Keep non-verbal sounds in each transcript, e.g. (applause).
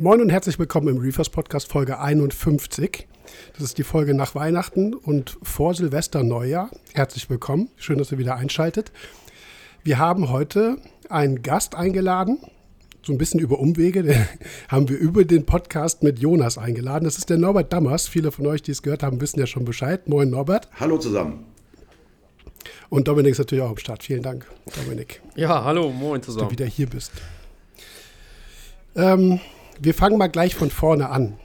Moin und herzlich willkommen im Reefers Podcast Folge 51. Das ist die Folge nach Weihnachten und vor Silvester Neujahr. Herzlich willkommen. Schön, dass ihr wieder einschaltet. Wir haben heute einen Gast eingeladen. So ein bisschen über Umwege den (laughs) haben wir über den Podcast mit Jonas eingeladen. Das ist der Norbert Dammers. Viele von euch, die es gehört haben, wissen ja schon Bescheid. Moin Norbert. Hallo zusammen. Und Dominik ist natürlich auch am Start. Vielen Dank, Dominik. Ja, hallo, moin zusammen. Dass du wieder hier bist. Ähm, wir fangen mal gleich von vorne an.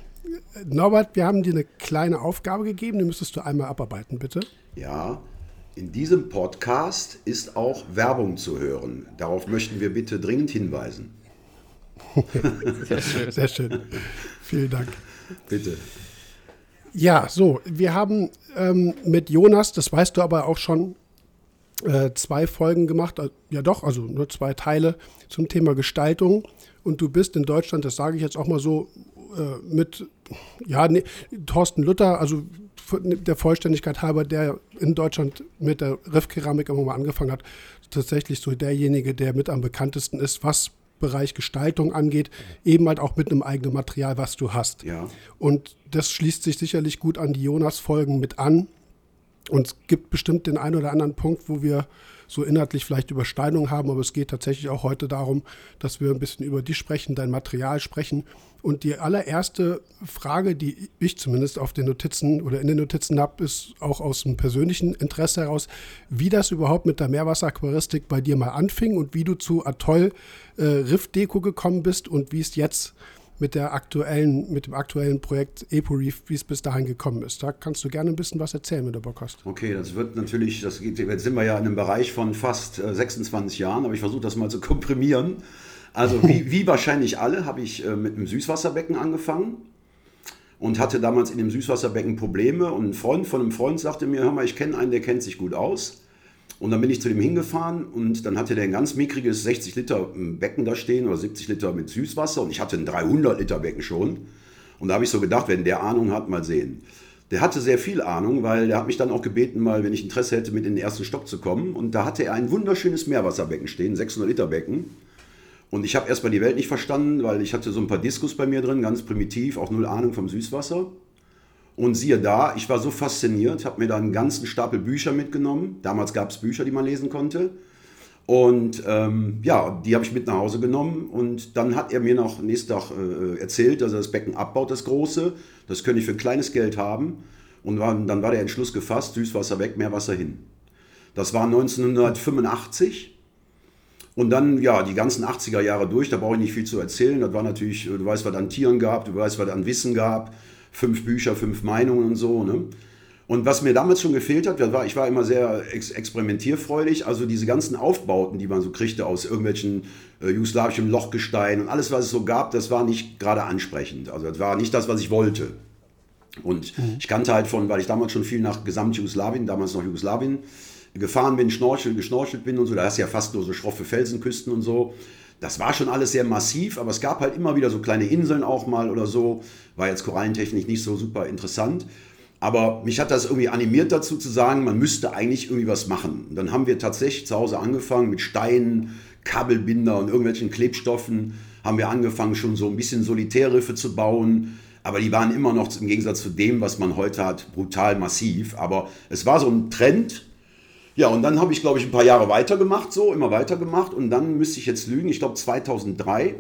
Norbert, wir haben dir eine kleine Aufgabe gegeben, die müsstest du einmal abarbeiten, bitte. Ja, in diesem Podcast ist auch Werbung zu hören. Darauf möchten wir bitte dringend hinweisen. (laughs) Sehr schön. Sehr schön. Vielen Dank. Bitte. Ja, so, wir haben ähm, mit Jonas, das weißt du aber auch schon, äh, zwei Folgen gemacht, äh, ja doch, also nur zwei Teile zum Thema Gestaltung und du bist in Deutschland, das sage ich jetzt auch mal so, äh, mit, ja, nee, Thorsten Luther, also der Vollständigkeit halber, der in Deutschland mit der Riffkeramik immer mal angefangen hat, tatsächlich so derjenige, der mit am bekanntesten ist, was Bereich Gestaltung angeht, eben halt auch mit einem eigenen Material, was du hast. Ja. Und das schließt sich sicherlich gut an die Jonas-Folgen mit an. Und es gibt bestimmt den einen oder anderen Punkt, wo wir so inhaltlich vielleicht Überschneidungen haben, aber es geht tatsächlich auch heute darum, dass wir ein bisschen über dich sprechen, dein Material sprechen. Und die allererste Frage, die ich zumindest auf den Notizen oder in den Notizen habe, ist auch aus dem persönlichen Interesse heraus, wie das überhaupt mit der Meerwasseraquaristik bei dir mal anfing und wie du zu Atoll äh, Riff Deko gekommen bist und wie es jetzt mit der aktuellen, mit dem aktuellen Projekt EpoReef, wie es bis dahin gekommen ist. Da kannst du gerne ein bisschen was erzählen, wenn du Bock hast. Okay, das wird natürlich, das geht, jetzt sind wir ja in einem Bereich von fast 26 äh, Jahren, aber ich versuche das mal zu komprimieren. Also wie, (laughs) wie wahrscheinlich alle habe ich äh, mit einem Süßwasserbecken angefangen und hatte damals in dem Süßwasserbecken Probleme und ein Freund von einem Freund sagte mir, hör mal, ich kenne einen, der kennt sich gut aus. Und dann bin ich zu dem hingefahren und dann hatte der ein ganz mickriges 60 Liter Becken da stehen oder 70 Liter mit Süßwasser und ich hatte ein 300 Liter Becken schon. Und da habe ich so gedacht, wenn der Ahnung hat, mal sehen. Der hatte sehr viel Ahnung, weil der hat mich dann auch gebeten, mal, wenn ich Interesse hätte, mit in den ersten Stock zu kommen. Und da hatte er ein wunderschönes Meerwasserbecken stehen, 600 Liter Becken. Und ich habe erstmal die Welt nicht verstanden, weil ich hatte so ein paar Diskus bei mir drin, ganz primitiv, auch null Ahnung vom Süßwasser. Und siehe da, ich war so fasziniert, habe mir da einen ganzen Stapel Bücher mitgenommen. Damals gab es Bücher, die man lesen konnte. Und ähm, ja, die habe ich mit nach Hause genommen. Und dann hat er mir noch nächsten Tag äh, erzählt, dass er das Becken abbaut, das große. Das könnte ich für ein kleines Geld haben. Und war, dann war der Entschluss gefasst, Süßwasser weg, Meerwasser hin. Das war 1985. Und dann, ja, die ganzen 80er Jahre durch, da brauche ich nicht viel zu erzählen. Das war natürlich, du weißt, was an Tieren gab, du weißt, was an Wissen gab fünf Bücher, fünf Meinungen und so. Ne? Und was mir damals schon gefehlt hat, war, ich war immer sehr ex experimentierfreudig, also diese ganzen Aufbauten, die man so kriegte aus irgendwelchen äh, jugoslawischem Lochgestein und alles, was es so gab, das war nicht gerade ansprechend. Also das war nicht das, was ich wollte. Und mhm. ich kannte halt von, weil ich damals schon viel nach Gesamt-Jugoslawien, damals noch Jugoslawien, gefahren bin, schnorchel, geschnorchelt bin und so, da hast du ja fast nur so schroffe Felsenküsten und so. Das war schon alles sehr massiv, aber es gab halt immer wieder so kleine Inseln auch mal oder so. War jetzt Korallentechnik nicht so super interessant. Aber mich hat das irgendwie animiert dazu zu sagen, man müsste eigentlich irgendwie was machen. Und dann haben wir tatsächlich zu Hause angefangen mit Steinen, Kabelbinder und irgendwelchen Klebstoffen. Haben wir angefangen schon so ein bisschen Solitärriffe zu bauen. Aber die waren immer noch im Gegensatz zu dem, was man heute hat, brutal massiv. Aber es war so ein Trend, ja, und dann habe ich, glaube ich, ein paar Jahre weitergemacht, so, immer weitergemacht. Und dann müsste ich jetzt lügen, ich glaube 2003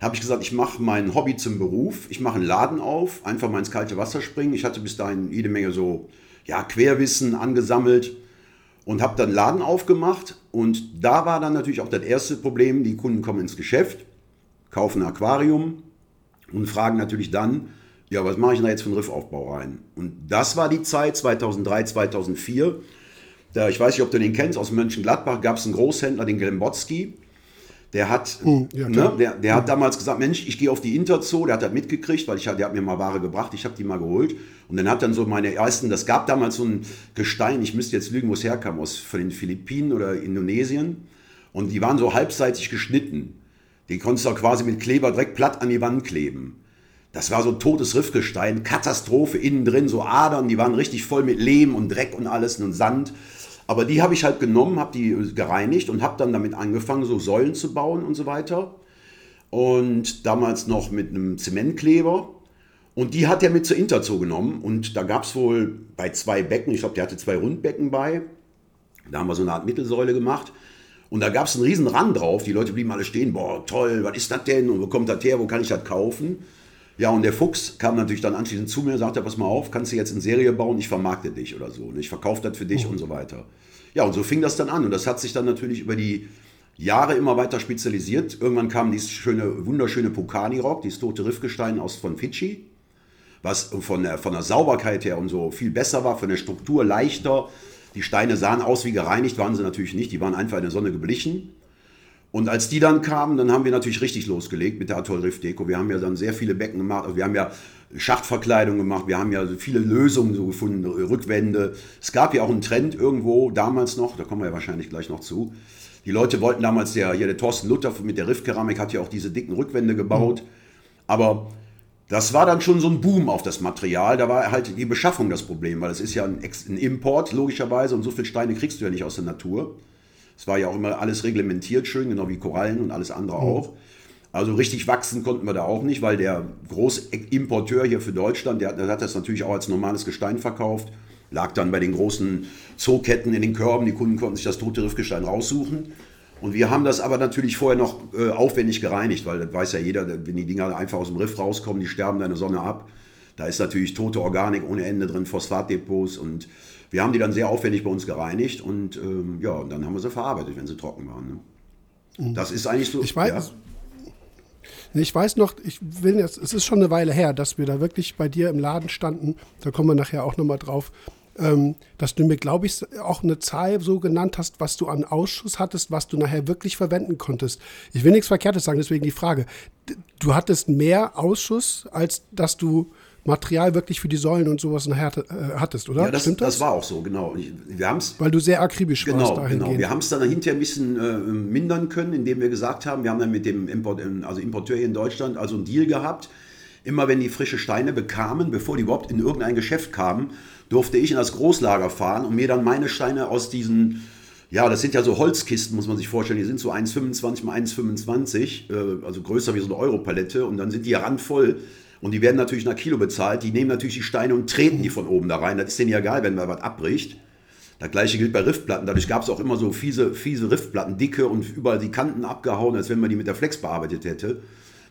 habe ich gesagt, ich mache mein Hobby zum Beruf. Ich mache einen Laden auf, einfach mal ins kalte Wasser springen. Ich hatte bis dahin jede Menge so ja, Querwissen angesammelt und habe dann einen Laden aufgemacht. Und da war dann natürlich auch das erste Problem, die Kunden kommen ins Geschäft, kaufen ein Aquarium und fragen natürlich dann, ja, was mache ich da jetzt für einen Riffaufbau rein? Und das war die Zeit 2003, 2004 der, ich weiß nicht, ob du den kennst, aus Mönchengladbach gab es einen Großhändler, den Glembotzki. Der hat, hm, ja, ne, der, der hat damals gesagt, Mensch, ich gehe auf die Interzoo, der hat das mitgekriegt, weil ich, der hat mir mal Ware gebracht, ich habe die mal geholt. Und dann hat dann so meine ersten, das gab damals so ein Gestein, ich müsste jetzt lügen, wo es herkam, aus von den Philippinen oder Indonesien. Und die waren so halbseitig geschnitten. Die konntest du quasi mit Kleber direkt platt an die Wand kleben. Das war so ein totes Riffgestein, Katastrophe innen drin, so Adern, die waren richtig voll mit Lehm und Dreck und alles und Sand. Aber die habe ich halt genommen, habe die gereinigt und habe dann damit angefangen, so Säulen zu bauen und so weiter. und damals noch mit einem Zementkleber. Und die hat er mit zur Interzoo genommen und da gab es wohl bei zwei Becken, ich glaube, der hatte zwei Rundbecken bei, da haben wir so eine Art Mittelsäule gemacht. Und da gab es einen riesen Rand drauf. Die Leute blieben alle stehen. Boah, toll, was ist das denn? Und wo kommt das her? Wo kann ich das kaufen? Ja, und der Fuchs kam natürlich dann anschließend zu mir und sagte, pass mal auf, kannst du jetzt in Serie bauen? Ich vermarkte dich oder so. Und ich verkaufe das für dich mhm. und so weiter. Ja, und so fing das dann an. Und das hat sich dann natürlich über die Jahre immer weiter spezialisiert. Irgendwann kam dieses schöne, wunderschöne Pukani-Rock, dieses tote Riffgestein aus von Fidschi, was von der, von der Sauberkeit her und so viel besser war, von der Struktur leichter, die Steine sahen aus wie gereinigt, waren sie natürlich nicht. Die waren einfach in der Sonne geblichen. Und als die dann kamen, dann haben wir natürlich richtig losgelegt mit der Atoll Riff Deko. Wir haben ja dann sehr viele Becken gemacht. Also wir haben ja Schachtverkleidung gemacht. Wir haben ja viele Lösungen so gefunden, Rückwände. Es gab ja auch einen Trend irgendwo damals noch, da kommen wir ja wahrscheinlich gleich noch zu. Die Leute wollten damals, der, ja, der Thorsten Luther mit der Riffkeramik hat ja auch diese dicken Rückwände gebaut. Aber das war dann schon so ein Boom auf das Material. Da war halt die Beschaffung das Problem, weil es ist ja ein, ein, Import logischerweise und so viele Steine kriegst du ja nicht aus der Natur. Es war ja auch immer alles reglementiert schön, genau wie Korallen und alles andere mhm. auch. Also richtig wachsen konnten wir da auch nicht, weil der Großimporteur hier für Deutschland, der, der hat das natürlich auch als normales Gestein verkauft, lag dann bei den großen Zooketten in den Körben, die Kunden konnten sich das tote Riffgestein raussuchen. Und wir haben das aber natürlich vorher noch äh, aufwendig gereinigt, weil das weiß ja jeder, wenn die Dinger einfach aus dem Riff rauskommen, die sterben deine Sonne ab. Da ist natürlich tote Organik ohne Ende drin, Phosphatdepots und wir haben die dann sehr aufwendig bei uns gereinigt und ähm, ja, und dann haben wir sie verarbeitet, wenn sie trocken waren. Ne? Das ist eigentlich so. Ich weiß, ja. ich weiß noch, ich will jetzt, es ist schon eine Weile her, dass wir da wirklich bei dir im Laden standen. Da kommen wir nachher auch nochmal drauf ähm, dass du mir, glaube ich, auch eine Zahl so genannt hast, was du an Ausschuss hattest, was du nachher wirklich verwenden konntest. Ich will nichts Verkehrtes sagen, deswegen die Frage. Du hattest mehr Ausschuss, als dass du Material wirklich für die Säulen und sowas nachher äh, hattest, oder? Ja, das, Stimmt das? das war auch so, genau. Wir haben's, Weil du sehr akribisch genau, warst Genau, wir haben es dann hinterher ein bisschen äh, mindern können, indem wir gesagt haben, wir haben dann mit dem Import, also Importeur hier in Deutschland also einen Deal gehabt, immer wenn die frische Steine bekamen, bevor die überhaupt in irgendein Geschäft kamen, durfte ich in das Großlager fahren und mir dann meine Steine aus diesen, ja, das sind ja so Holzkisten, muss man sich vorstellen, die sind so 1,25 mal 1,25, äh, also größer wie so eine Europalette und dann sind die randvoll. Und die werden natürlich nach Kilo bezahlt. Die nehmen natürlich die Steine und treten die von oben da rein. Das ist denen ja egal, wenn da was abbricht. Das gleiche gilt bei Riffplatten. Dadurch gab es auch immer so fiese, fiese Riffplatten, dicke und überall die Kanten abgehauen, als wenn man die mit der Flex bearbeitet hätte.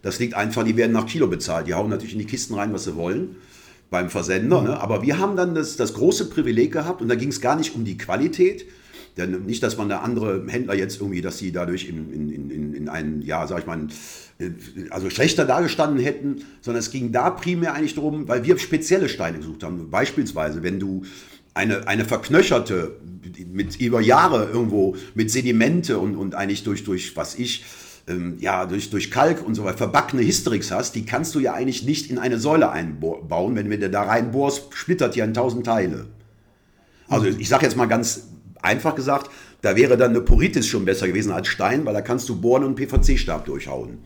Das liegt einfach, die werden nach Kilo bezahlt. Die hauen natürlich in die Kisten rein, was sie wollen beim Versender. Ne? Aber wir haben dann das, das große Privileg gehabt und da ging es gar nicht um die Qualität. Denn nicht, dass man da andere Händler jetzt irgendwie, dass sie dadurch in, in, in, in einen, ja, sag ich mal, also schlechter dargestanden hätten, sondern es ging da primär eigentlich darum, weil wir spezielle Steine gesucht haben. Beispielsweise, wenn du eine, eine verknöcherte, mit über Jahre irgendwo mit Sedimente und, und eigentlich durch, durch was ich, ähm, ja, durch, durch Kalk und so weiter verbackene Hysterix hast, die kannst du ja eigentlich nicht in eine Säule einbauen. Wenn du da reinbohrst, splittert die in tausend Teile. Also ich sage jetzt mal ganz einfach gesagt, da wäre dann eine Poritis schon besser gewesen als Stein, weil da kannst du bohren und einen PVC-Stab durchhauen.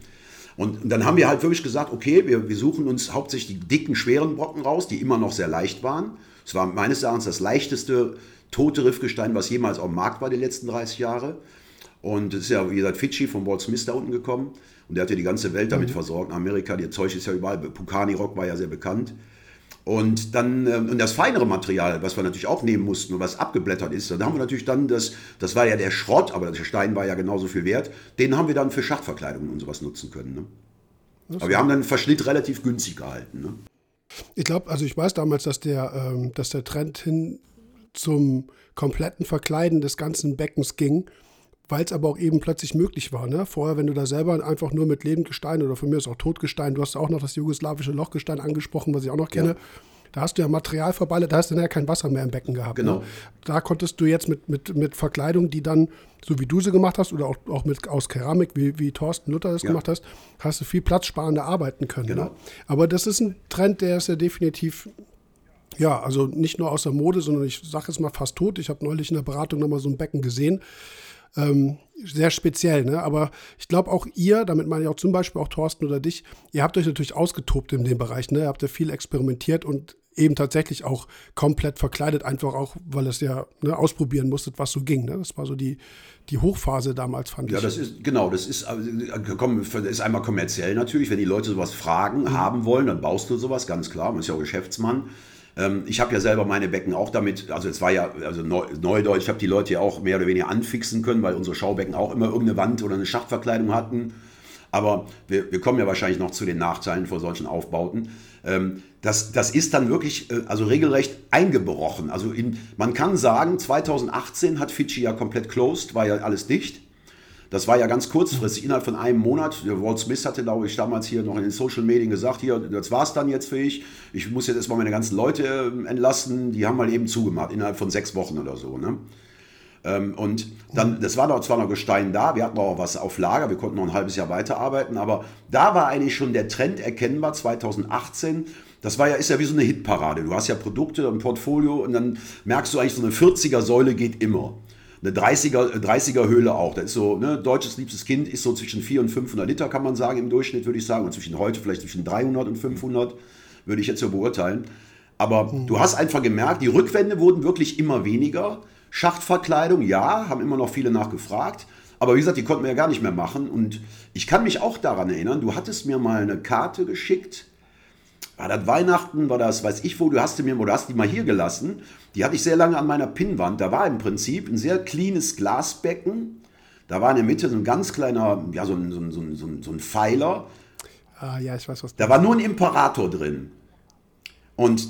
Und dann haben wir halt wirklich gesagt, okay, wir, wir suchen uns hauptsächlich die dicken, schweren Brocken raus, die immer noch sehr leicht waren. Es war meines Erachtens das leichteste tote Riffgestein, was jemals auf dem Markt war die letzten 30 Jahre. Und es ist ja, wie gesagt, Fidschi von Walt Smith da unten gekommen. Und der hat ja die ganze Welt damit mhm. versorgt. In Amerika, das Zeug ist ja überall. Pukani Rock war ja sehr bekannt. Und dann, ähm, und das feinere Material, was wir natürlich auch nehmen mussten und was abgeblättert ist, da haben wir natürlich dann das, das war ja der Schrott, aber der Stein war ja genauso viel wert, den haben wir dann für Schachtverkleidungen und sowas nutzen können. Ne? Aber wir haben dann den Verschnitt relativ günstig gehalten. Ne? Ich glaube, also ich weiß damals, dass der, ähm, dass der Trend hin zum kompletten Verkleiden des ganzen Beckens ging weil es aber auch eben plötzlich möglich war. Ne? Vorher, wenn du da selber einfach nur mit Lebendgestein oder von mir ist auch Totgestein, du hast auch noch das jugoslawische Lochgestein angesprochen, was ich auch noch kenne. Ja. Da hast du ja Material verballert, da hast du ja kein Wasser mehr im Becken gehabt. Ne? Genau. Ne? Da konntest du jetzt mit, mit, mit Verkleidung, die dann, so wie du sie gemacht hast, oder auch, auch mit, aus Keramik, wie, wie Thorsten Luther das ja. gemacht hast, hast du viel platzsparender arbeiten können. Ne? Genau. Ne? Aber das ist ein Trend, der ist ja definitiv ja, also nicht nur aus der Mode, sondern ich sage jetzt mal fast tot. Ich habe neulich in der Beratung nochmal so ein Becken gesehen ähm, sehr speziell, ne? Aber ich glaube auch ihr, damit meine ich auch zum Beispiel auch Thorsten oder dich, ihr habt euch natürlich ausgetobt in dem Bereich, ne? Ihr habt ja viel experimentiert und eben tatsächlich auch komplett verkleidet, einfach auch, weil es ja ne, ausprobieren musstet, was so ging. Ne? Das war so die, die Hochphase damals, fand ja, ich. Ja, das ist, genau, das ist, also, das ist einmal kommerziell natürlich, wenn die Leute sowas fragen, mhm. haben wollen, dann baust du sowas, ganz klar, man ist ja auch Geschäftsmann. Ähm, ich habe ja selber meine Becken auch damit, also es war ja, also Neudeutsch, ich habe die Leute ja auch mehr oder weniger anfixen können, weil unsere Schaubecken auch immer irgendeine Wand oder eine Schachtverkleidung hatten. Aber wir, wir kommen ja wahrscheinlich noch zu den Nachteilen vor solchen Aufbauten. Ähm, das, das ist dann wirklich, äh, also regelrecht eingebrochen. Also in, man kann sagen, 2018 hat Fidschi ja komplett closed, war ja alles dicht. Das war ja ganz kurzfristig, innerhalb von einem Monat. Walt Smith hatte, glaube ich, damals hier noch in den Social Medien gesagt, hier, das war es dann jetzt für ich. Ich muss jetzt erstmal meine ganzen Leute ähm, entlassen. Die haben mal eben zugemacht, innerhalb von sechs Wochen oder so. Ne? Ähm, und dann, das war zwar noch Gestein da, wir hatten auch was auf Lager, wir konnten noch ein halbes Jahr weiterarbeiten, aber da war eigentlich schon der Trend erkennbar, 2018. Das war ja, ist ja wie so eine Hitparade. Du hast ja Produkte, ein Portfolio und dann merkst du eigentlich, so eine 40er-Säule geht immer. Eine 30er, 30er Höhle auch. Das ist so, ne, deutsches liebstes Kind ist so zwischen 400 und 500 Liter, kann man sagen, im Durchschnitt, würde ich sagen. Und zwischen heute vielleicht zwischen 300 und 500, würde ich jetzt so beurteilen. Aber mhm. du hast einfach gemerkt, die Rückwände wurden wirklich immer weniger. Schachtverkleidung, ja, haben immer noch viele nachgefragt. Aber wie gesagt, die konnten wir ja gar nicht mehr machen. Und ich kann mich auch daran erinnern, du hattest mir mal eine Karte geschickt war das Weihnachten, war das, weiß ich wo, du hast die mir, oder hast die mal hier gelassen. Die hatte ich sehr lange an meiner Pinnwand. Da war im Prinzip ein sehr cleanes Glasbecken. Da war in der Mitte so ein ganz kleiner, ja, so ein, so ein, so ein, so ein Pfeiler. Ah, ja, ich weiß, was Da war nur ein Imperator drin. Und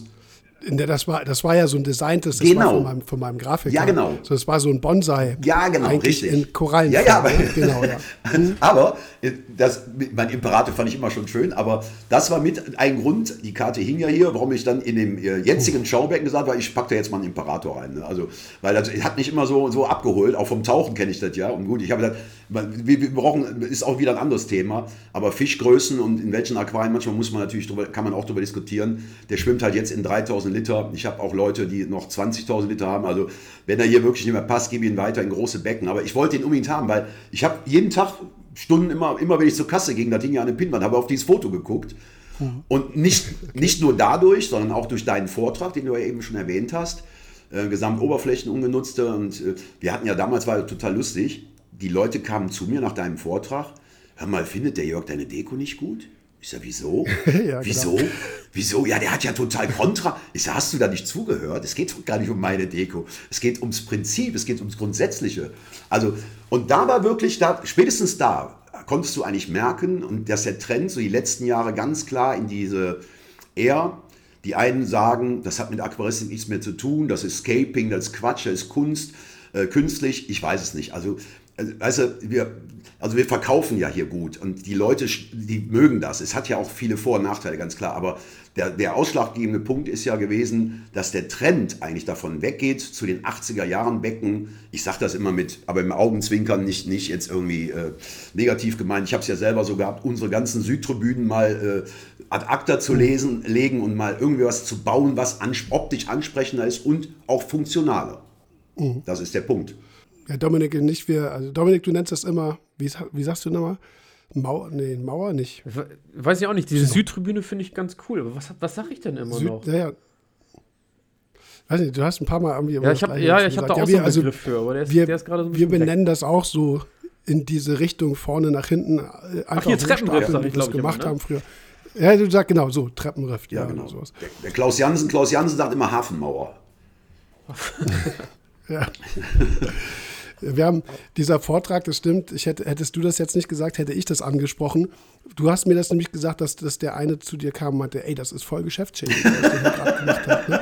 das war, das war ja so ein designtes, das genau. von meinem, von meinem Grafiker. Ja, genau. So, das war so ein Bonsai. Ja, genau, richtig. in Korallen. Ja, ja, aber, genau, ja. (laughs) aber das, mein Imperator fand ich immer schon schön, aber das war mit ein Grund, die Karte hing ja hier, warum ich dann in dem äh, jetzigen Schaubecken gesagt habe, ich packe da jetzt mal einen Imperator rein. Ne? Also, weil das hat mich immer so, so abgeholt, auch vom Tauchen kenne ich das ja. Und gut, ich habe gesagt, wir, wir brauchen, ist auch wieder ein anderes Thema, aber Fischgrößen und in welchen Aquarien, manchmal muss man natürlich drüber, kann man auch darüber diskutieren. Der schwimmt halt jetzt in 3000 Liter. Ich habe auch Leute, die noch 20.000 Liter haben. Also, wenn er hier wirklich nicht mehr passt, gebe ich ihn weiter in große Becken. Aber ich wollte ihn unbedingt haben, weil ich habe jeden Tag Stunden immer, immer wenn ich zur Kasse ging, da ging ja eine Pinwand, habe auf dieses Foto geguckt. Mhm. Und nicht, nicht nur dadurch, sondern auch durch deinen Vortrag, den du ja eben schon erwähnt hast, äh, Gesamtoberflächen ungenutzte. Und äh, wir hatten ja damals, war total lustig, die Leute kamen zu mir nach deinem Vortrag, hör mal, findet der Jörg deine Deko nicht gut? Ich sage, wieso? ja, wieso? (laughs) Genau. Wieso? Ja, der hat ja total Kontra. Ich sage, hast du da nicht zugehört? Es geht doch gar nicht um meine Deko. Es geht ums Prinzip, es geht ums Grundsätzliche. Also, und da war wirklich, da, spätestens da konntest du eigentlich merken, und dass der Trend so die letzten Jahre ganz klar in diese eher, die einen sagen, das hat mit Aquaristik nichts mehr zu tun, das ist Scaping, das ist Quatsch, das ist Kunst, äh, künstlich, ich weiß es nicht. Also also, wir, also wir verkaufen ja hier gut und die Leute, die mögen das. Es hat ja auch viele Vor- und Nachteile, ganz klar. Aber der, der ausschlaggebende Punkt ist ja gewesen, dass der Trend eigentlich davon weggeht zu den 80er Jahren Becken. Ich sage das immer mit, aber im Augenzwinkern nicht, nicht jetzt irgendwie äh, negativ gemeint. Ich habe es ja selber so gehabt, unsere ganzen Südtribünen mal äh, ad acta zu lesen, legen und mal irgendwie was zu bauen, was ans optisch ansprechender ist und auch funktionaler. Mhm. Das ist der Punkt. Ja, Dominik, nicht wir. Also Dominik, du nennst das immer, wie, wie sagst du nochmal? Mauer, nee, Mauer nicht. Weiß ich auch nicht. Diese genau. Südtribüne finde ich ganz cool. Aber was, was sage ich denn immer Süd, noch? Ja, ja. Weiß nicht, du hast ein paar Mal irgendwie. Ja, ich habe ja, hab da auch ja, wir, so einen also, Begriff für, aber der ist, wir, der ist gerade so ein Wir benennen weg. das auch so in diese Richtung, vorne nach hinten. Äh, Ach, hier Treppenriff, sag ich, das gemacht immer, ne? haben früher. Ja, du sagst genau so, Treppenriff. Ja, ja genau. Sowas. Der, der Klaus Jansen, Klaus Jansen sagt immer Hafenmauer. (laughs) ja. (laughs) Wir haben dieser Vortrag, das stimmt, ich hätte, hättest du das jetzt nicht gesagt, hätte ich das angesprochen. Du hast mir das nämlich gesagt, dass, dass der eine zu dir kam und meinte, ey, das ist voll geschäftsschädigend, was du gerade gemacht hast. Ne?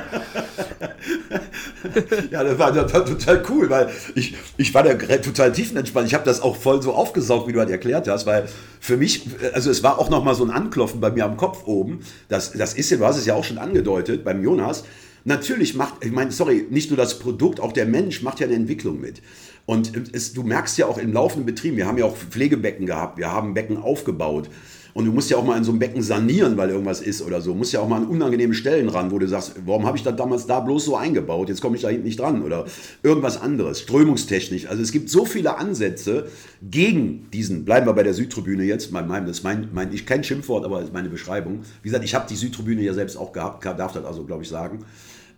(laughs) ja, das war, das war, total cool, weil ich, ich war da total tiefenentspannt. Ich habe das auch voll so aufgesaugt, wie du halt erklärt hast, weil für mich, also es war auch nochmal so ein Anklopfen bei mir am Kopf oben. Das, das ist ja, du hast es ja auch schon angedeutet beim Jonas. Natürlich macht, ich meine, sorry, nicht nur das Produkt, auch der Mensch macht ja eine Entwicklung mit. Und es, du merkst ja auch im laufenden Betrieb, wir haben ja auch Pflegebecken gehabt, wir haben Becken aufgebaut. Und du musst ja auch mal in so einem Becken sanieren, weil irgendwas ist oder so. Du musst ja auch mal an unangenehme Stellen ran, wo du sagst, warum habe ich das damals da bloß so eingebaut? Jetzt komme ich da hinten nicht dran oder irgendwas anderes, strömungstechnisch. Also es gibt so viele Ansätze gegen diesen, bleiben wir bei der Südtribüne jetzt, mein, mein, das mein, mein, ich kein Schimpfwort, aber meine Beschreibung. Wie gesagt, ich habe die Südtribüne ja selbst auch gehabt, darf das also, glaube ich, sagen.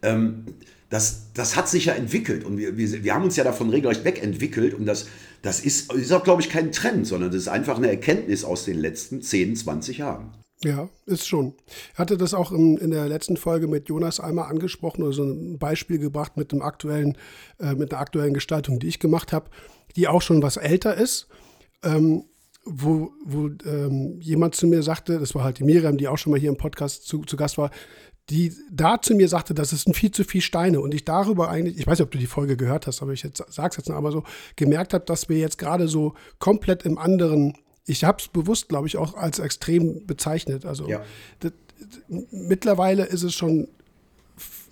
Ähm, das, das hat sich ja entwickelt und wir, wir, wir haben uns ja davon regelrecht wegentwickelt und das, das ist, ist auch, glaube ich, kein Trend, sondern das ist einfach eine Erkenntnis aus den letzten 10, 20 Jahren. Ja, ist schon. Ich hatte das auch in, in der letzten Folge mit Jonas einmal angesprochen oder so ein Beispiel gebracht mit dem aktuellen, äh, mit der aktuellen Gestaltung, die ich gemacht habe, die auch schon was älter ist. Ähm, wo, wo ähm, jemand zu mir sagte, das war halt die Miriam, die auch schon mal hier im Podcast zu, zu Gast war, die da zu mir sagte, das sind viel zu viele Steine und ich darüber eigentlich, ich weiß nicht, ob du die Folge gehört hast, aber ich jetzt sag's jetzt noch einmal so, gemerkt habe, dass wir jetzt gerade so komplett im anderen, ich habe es bewusst, glaube ich, auch als extrem bezeichnet. Also ja. das, mittlerweile ist es schon,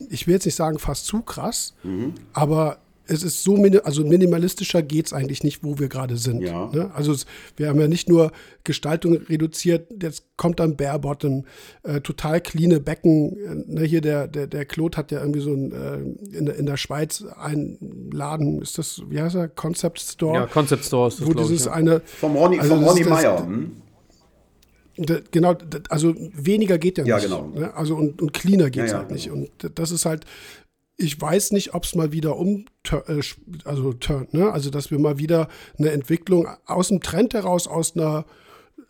ich will jetzt nicht sagen fast zu krass, mhm. aber es ist so, also minimalistischer geht es eigentlich nicht, wo wir gerade sind. Ja. Ne? Also es, wir haben ja nicht nur Gestaltung reduziert, jetzt kommt dann Bare Bottom, äh, total cleane Becken. Äh, ne? Hier der, der, der Claude hat ja irgendwie so ein, äh, in, der, in der Schweiz einen Laden, ist das, wie heißt er, Concept Store? Ja, Concept Store ist das, Wo dieses ich, ja. eine... Vom Ronny, also vom Ronny Meyer. Hm? genau, also weniger geht ja nicht. Ja, genau. Ne? Also und, und cleaner geht es ja, ja, halt genau. nicht. Und das ist halt, ich weiß nicht, ob es mal wieder um, äh, also turnt, ne? Also, dass wir mal wieder eine Entwicklung aus dem Trend heraus, aus einer,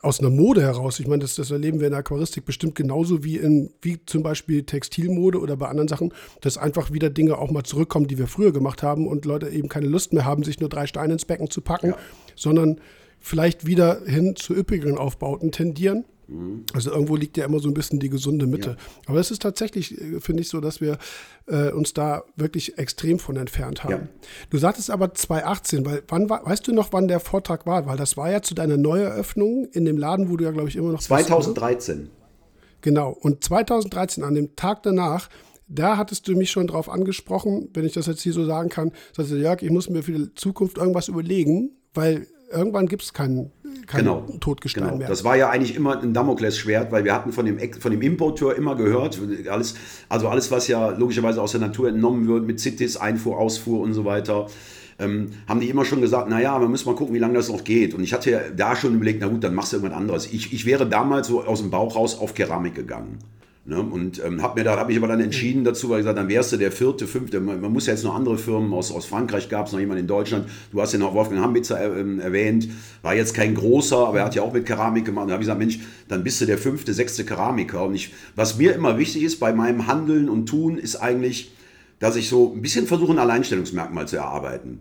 aus einer Mode heraus, ich meine, das, das erleben wir in der Aquaristik bestimmt genauso wie in, wie zum Beispiel Textilmode oder bei anderen Sachen, dass einfach wieder Dinge auch mal zurückkommen, die wir früher gemacht haben und Leute eben keine Lust mehr haben, sich nur drei Steine ins Becken zu packen, ja. sondern vielleicht wieder hin zu üppigeren Aufbauten tendieren. Also irgendwo liegt ja immer so ein bisschen die gesunde Mitte. Ja. Aber es ist tatsächlich, äh, finde ich, so, dass wir äh, uns da wirklich extrem von entfernt haben. Ja. Du sagtest aber 2018, weil wann war, weißt du noch, wann der Vortrag war? Weil das war ja zu deiner Neueröffnung in dem Laden, wo du ja, glaube ich, immer noch 2013. Bist, genau. Und 2013, an dem Tag danach, da hattest du mich schon drauf angesprochen, wenn ich das jetzt hier so sagen kann, sagst du, Jörg, ich muss mir für die Zukunft irgendwas überlegen, weil irgendwann gibt es keinen kein genau, Totgestein genau. mehr. Das war ja eigentlich immer ein Damoklesschwert, weil wir hatten von dem, von dem Importeur immer gehört, alles, also alles, was ja logischerweise aus der Natur entnommen wird, mit Citis, Einfuhr, Ausfuhr und so weiter, ähm, haben die immer schon gesagt, naja, wir müssen mal gucken, wie lange das noch geht. Und ich hatte ja da schon überlegt, na gut, dann machst du irgendwas anderes. Ich, ich wäre damals so aus dem Bauch raus auf Keramik gegangen. Ne? Und ähm, habe mir da habe ich aber dann entschieden dazu, weil ich gesagt, dann wärst du der vierte, fünfte. Man, man muss ja jetzt noch andere Firmen aus, aus Frankreich gab es noch jemanden in Deutschland. Du hast ja noch Wolfgang Hambitzer äh, ähm, erwähnt, war jetzt kein großer, aber er hat ja auch mit Keramik gemacht. Und da habe ich gesagt, Mensch, dann bist du der fünfte, sechste Keramiker. Und ich, was mir immer wichtig ist bei meinem Handeln und Tun, ist eigentlich, dass ich so ein bisschen versuche, ein Alleinstellungsmerkmal zu erarbeiten.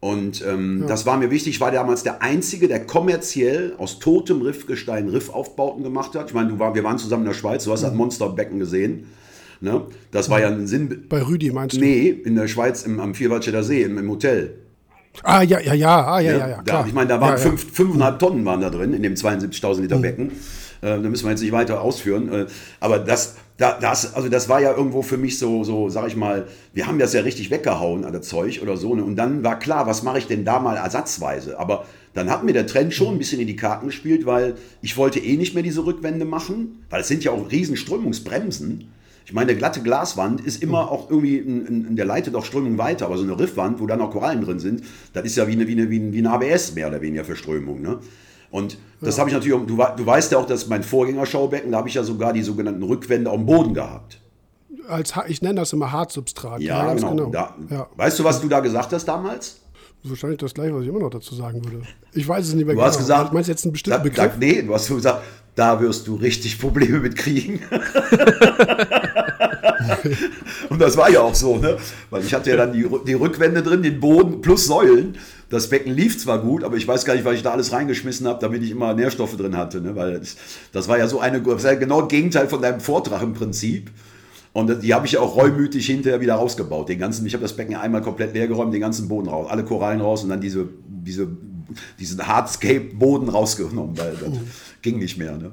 Und ähm, ja. das war mir wichtig. Ich war damals der Einzige, der kommerziell aus totem Riffgestein Riffaufbauten gemacht hat. Ich meine, du war, wir waren zusammen in der Schweiz, du hast mhm. das Monsterbecken gesehen. Ne? Das war ja ein Sinn. Bei Rüdi meinst du? Nee, in der Schweiz im, am Vierwaldstätter See, im, im, Hotel. Ah, ja, ja, ja, ah, ja, ja, ja, klar. Da, ich meine, da waren ja, ja. 500 Tonnen waren da drin, in dem 72.000 Liter mhm. Becken. Äh, da müssen wir jetzt nicht weiter ausführen. Äh, aber das, da, das, also das war ja irgendwo für mich so, so, sag ich mal, wir haben das ja richtig weggehauen an das Zeug oder so. Ne? Und dann war klar, was mache ich denn da mal ersatzweise? Aber dann hat mir der Trend schon ein bisschen in die Karten gespielt, weil ich wollte eh nicht mehr diese Rückwände machen, weil es sind ja auch riesen Strömungsbremsen. Ich meine, eine glatte Glaswand ist immer auch irgendwie, ein, ein, der leitet auch Strömung weiter, aber so eine Riffwand, wo dann auch Korallen drin sind, das ist ja wie eine, wie eine, wie ein ABS mehr oder weniger für Strömung. Ne? Und das ja. habe ich natürlich, du, du weißt ja auch, dass mein Vorgängerschaubecken, da habe ich ja sogar die sogenannten Rückwände am Boden gehabt. Als, ich nenne das immer Hartsubstrat. Ja, ja genau. genau. Da, ja. Weißt du, was du da gesagt hast damals? Wahrscheinlich das gleiche, was ich immer noch dazu sagen würde. Ich weiß es nicht mehr du genau. Hast gesagt, meinst jetzt einen bestimmten da, Begriff? Da, nee, du hast gesagt, da wirst du richtig Probleme mit kriegen. (laughs) (laughs) Und das war ja auch so, ne? Weil ich hatte ja dann die, die Rückwände drin, den Boden plus Säulen. Das Becken lief zwar gut, aber ich weiß gar nicht, was ich da alles reingeschmissen habe, damit ich immer Nährstoffe drin hatte. Ne? Weil das, das war ja so eine, das ja genau das Gegenteil von deinem Vortrag im Prinzip. Und die habe ich ja auch reumütig hinterher wieder rausgebaut. Den ganzen, ich habe das Becken einmal komplett leer geräumt, den ganzen Boden raus, alle Korallen raus und dann diese, diese, diesen Hardscape-Boden rausgenommen, weil das mhm. ging nicht mehr. Ne?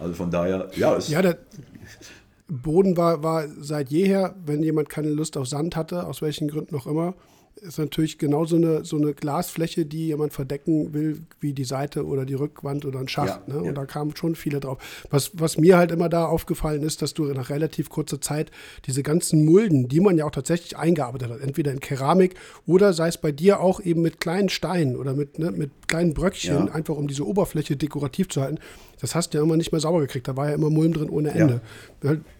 Also von daher, ja. Es ja, der Boden war, war seit jeher, wenn jemand keine Lust auf Sand hatte, aus welchen Gründen auch immer, ist natürlich genauso eine, so eine Glasfläche, die jemand verdecken will, wie die Seite oder die Rückwand oder ein Schacht. Ja, ne? Und ja. da kamen schon viele drauf. Was, was mir halt immer da aufgefallen ist, dass du nach relativ kurzer Zeit diese ganzen Mulden, die man ja auch tatsächlich eingearbeitet hat, entweder in Keramik oder sei es bei dir auch eben mit kleinen Steinen oder mit, ne, mit kleinen Bröckchen, ja. einfach um diese Oberfläche dekorativ zu halten, das hast du ja immer nicht mehr sauber gekriegt. Da war ja immer Mulm drin ohne Ende.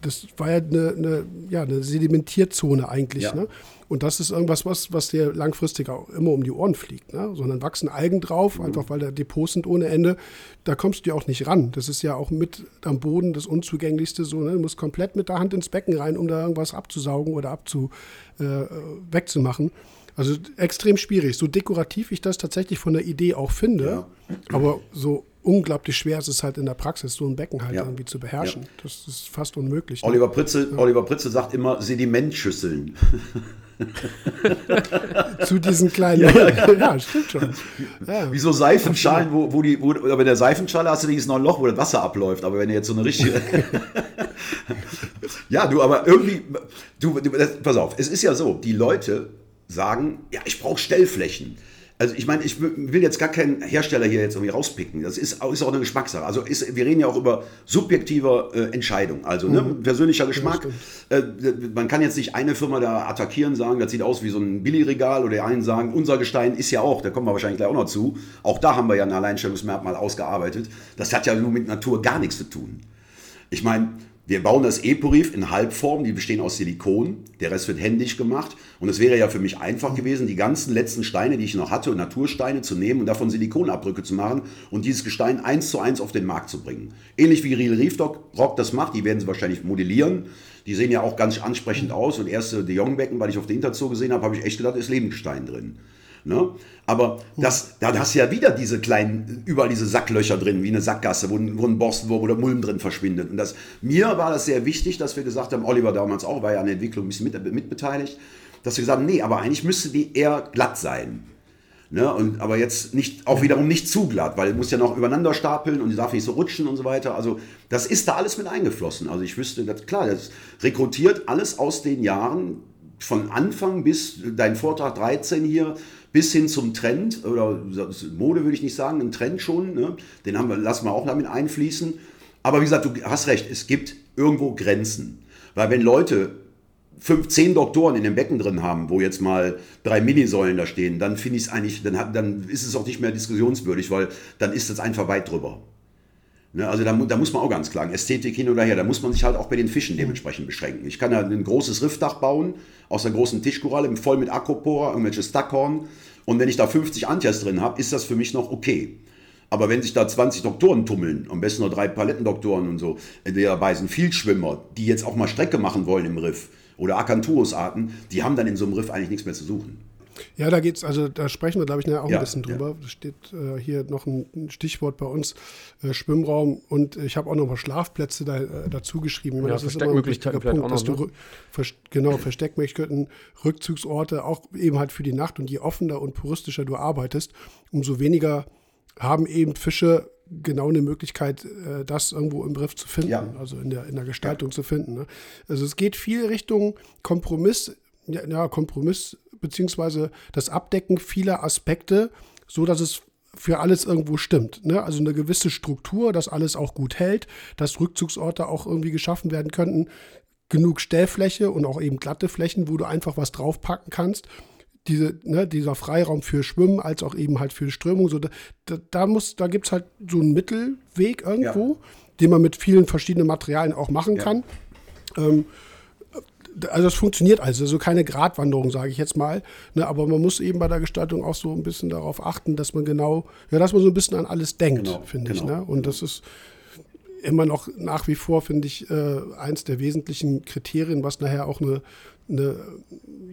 Das war ja eine, eine, ja, eine Sedimentierzone eigentlich. Ne? Und das ist irgendwas, was, was dir langfristig auch immer um die Ohren fliegt. Ne? Sondern wachsen Algen drauf, mhm. einfach weil da Depots sind ohne Ende. Da kommst du ja auch nicht ran. Das ist ja auch mit am Boden das Unzugänglichste. So, ne? Du musst komplett mit der Hand ins Becken rein, um da irgendwas abzusaugen oder abzu, äh, wegzumachen. Also extrem schwierig. So dekorativ ich das tatsächlich von der Idee auch finde, ja. aber so unglaublich schwer ist es halt in der Praxis, so ein Becken halt ja. irgendwie zu beherrschen. Ja. Das ist fast unmöglich. Ne? Oliver Pritze, Oliver Pritze sagt immer Sedimentschüsseln. (laughs) (laughs) zu diesen kleinen. Ja, ja (laughs) stimmt schon. Ja. Wie so Seifenschalen, wo, wo die, wo, aber in der Seifenschale hast du dieses noch ein Loch, wo das Wasser abläuft. Aber wenn du jetzt so eine richtige. (laughs) ja, du, aber irgendwie, du, du das, pass auf, es ist ja so, die Leute sagen, ja, ich brauche Stellflächen. Also ich meine, ich will jetzt gar keinen Hersteller hier jetzt irgendwie rauspicken. Das ist, ist auch eine Geschmackssache. Also ist, wir reden ja auch über subjektive äh, Entscheidung. Also ne, mhm. persönlicher Geschmack. Äh, man kann jetzt nicht eine Firma da attackieren, sagen, das sieht aus wie so ein Billigregal oder einen sagen, unser Gestein ist ja auch, da kommen wir wahrscheinlich gleich auch noch zu. Auch da haben wir ja ein Alleinstellungsmerkmal ausgearbeitet. Das hat ja nur mit Natur gar nichts zu tun. Ich meine, wir bauen das Eporif in Halbform, die bestehen aus Silikon, der Rest wird händisch gemacht und es wäre ja für mich einfach gewesen, die ganzen letzten Steine, die ich noch hatte, Natursteine zu nehmen und davon Silikonabdrücke zu machen und dieses Gestein eins zu eins auf den Markt zu bringen. Ähnlich wie Real Reef Rock das macht, die werden sie wahrscheinlich modellieren. Die sehen ja auch ganz ansprechend aus und erste De Jong Becken, weil ich auf der Interzoo gesehen habe, habe ich echt gedacht, ist Lebensstein drin. Ne? Aber das, da hast du ja wieder diese kleinen, überall diese Sacklöcher drin, wie eine Sackgasse, wo, wo ein Borstenwurm oder Mulm drin verschwindet. Und das, mir war das sehr wichtig, dass wir gesagt haben, Oliver damals auch, war ja an der Entwicklung ein bisschen mit, mitbeteiligt, dass wir gesagt haben, nee, aber eigentlich müsste die eher glatt sein. Ne? Und, aber jetzt nicht, auch wiederum nicht zu glatt, weil es muss ja noch übereinander stapeln und die darf nicht so rutschen und so weiter. Also das ist da alles mit eingeflossen. Also ich wüsste, das, klar, das rekrutiert alles aus den Jahren von Anfang bis dein Vortrag 13 hier, bis hin zum Trend, oder Mode würde ich nicht sagen, ein Trend schon, ne? den haben wir, lassen wir auch damit einfließen. Aber wie gesagt, du hast recht, es gibt irgendwo Grenzen. Weil wenn Leute fünf, zehn Doktoren in dem Becken drin haben, wo jetzt mal drei Minisäulen da stehen, dann finde ich es eigentlich, dann, dann ist es auch nicht mehr diskussionswürdig, weil dann ist es einfach weit drüber. Ne, also da, da, muss man auch ganz klar, Ästhetik hin oder her, da muss man sich halt auch bei den Fischen dementsprechend beschränken. Ich kann ja ein großes Riffdach bauen, aus einer großen Tischkoralle, voll mit Acropora, irgendwelches Stackhorn. Und wenn ich da 50 Antias drin habe, ist das für mich noch okay. Aber wenn sich da 20 Doktoren tummeln, am besten nur drei Palettendoktoren und so, die dabei sind, Vielschwimmer, die jetzt auch mal Strecke machen wollen im Riff, oder Acanthurus-Arten, die haben dann in so einem Riff eigentlich nichts mehr zu suchen. Ja, da geht's, also da sprechen wir, glaube ich, nachher auch ja, ein bisschen drüber. Ja. steht äh, hier noch ein Stichwort bei uns, äh, Schwimmraum und ich habe auch noch mal Schlafplätze da, äh, dazu geschrieben. Ja, das Versteckmöglichkeiten vielleicht Punkt, auch noch, ne? Ver genau, Versteckmöglichkeiten, Rückzugsorte, auch eben halt für die Nacht und je offener und puristischer du arbeitest, umso weniger haben eben Fische genau eine Möglichkeit, äh, das irgendwo im Griff zu finden, ja. also in der, in der Gestaltung ja. zu finden. Ne? Also es geht viel Richtung Kompromiss, ja, Kompromiss beziehungsweise das Abdecken vieler Aspekte, so dass es für alles irgendwo stimmt. Ne? Also eine gewisse Struktur, dass alles auch gut hält, dass Rückzugsorte auch irgendwie geschaffen werden könnten, genug Stellfläche und auch eben glatte Flächen, wo du einfach was draufpacken kannst. Diese, ne, dieser Freiraum für Schwimmen als auch eben halt für Strömung. So, da, da, da gibt es halt so einen Mittelweg irgendwo, ja. den man mit vielen verschiedenen Materialien auch machen ja. kann. Ähm, also es funktioniert also, also keine Gratwanderung, sage ich jetzt mal. Ne, aber man muss eben bei der Gestaltung auch so ein bisschen darauf achten, dass man genau, ja, dass man so ein bisschen an alles denkt, genau, finde genau. ich. Ne? Und das ist immer noch nach wie vor, finde ich, äh, eins der wesentlichen Kriterien, was nachher auch eine, eine,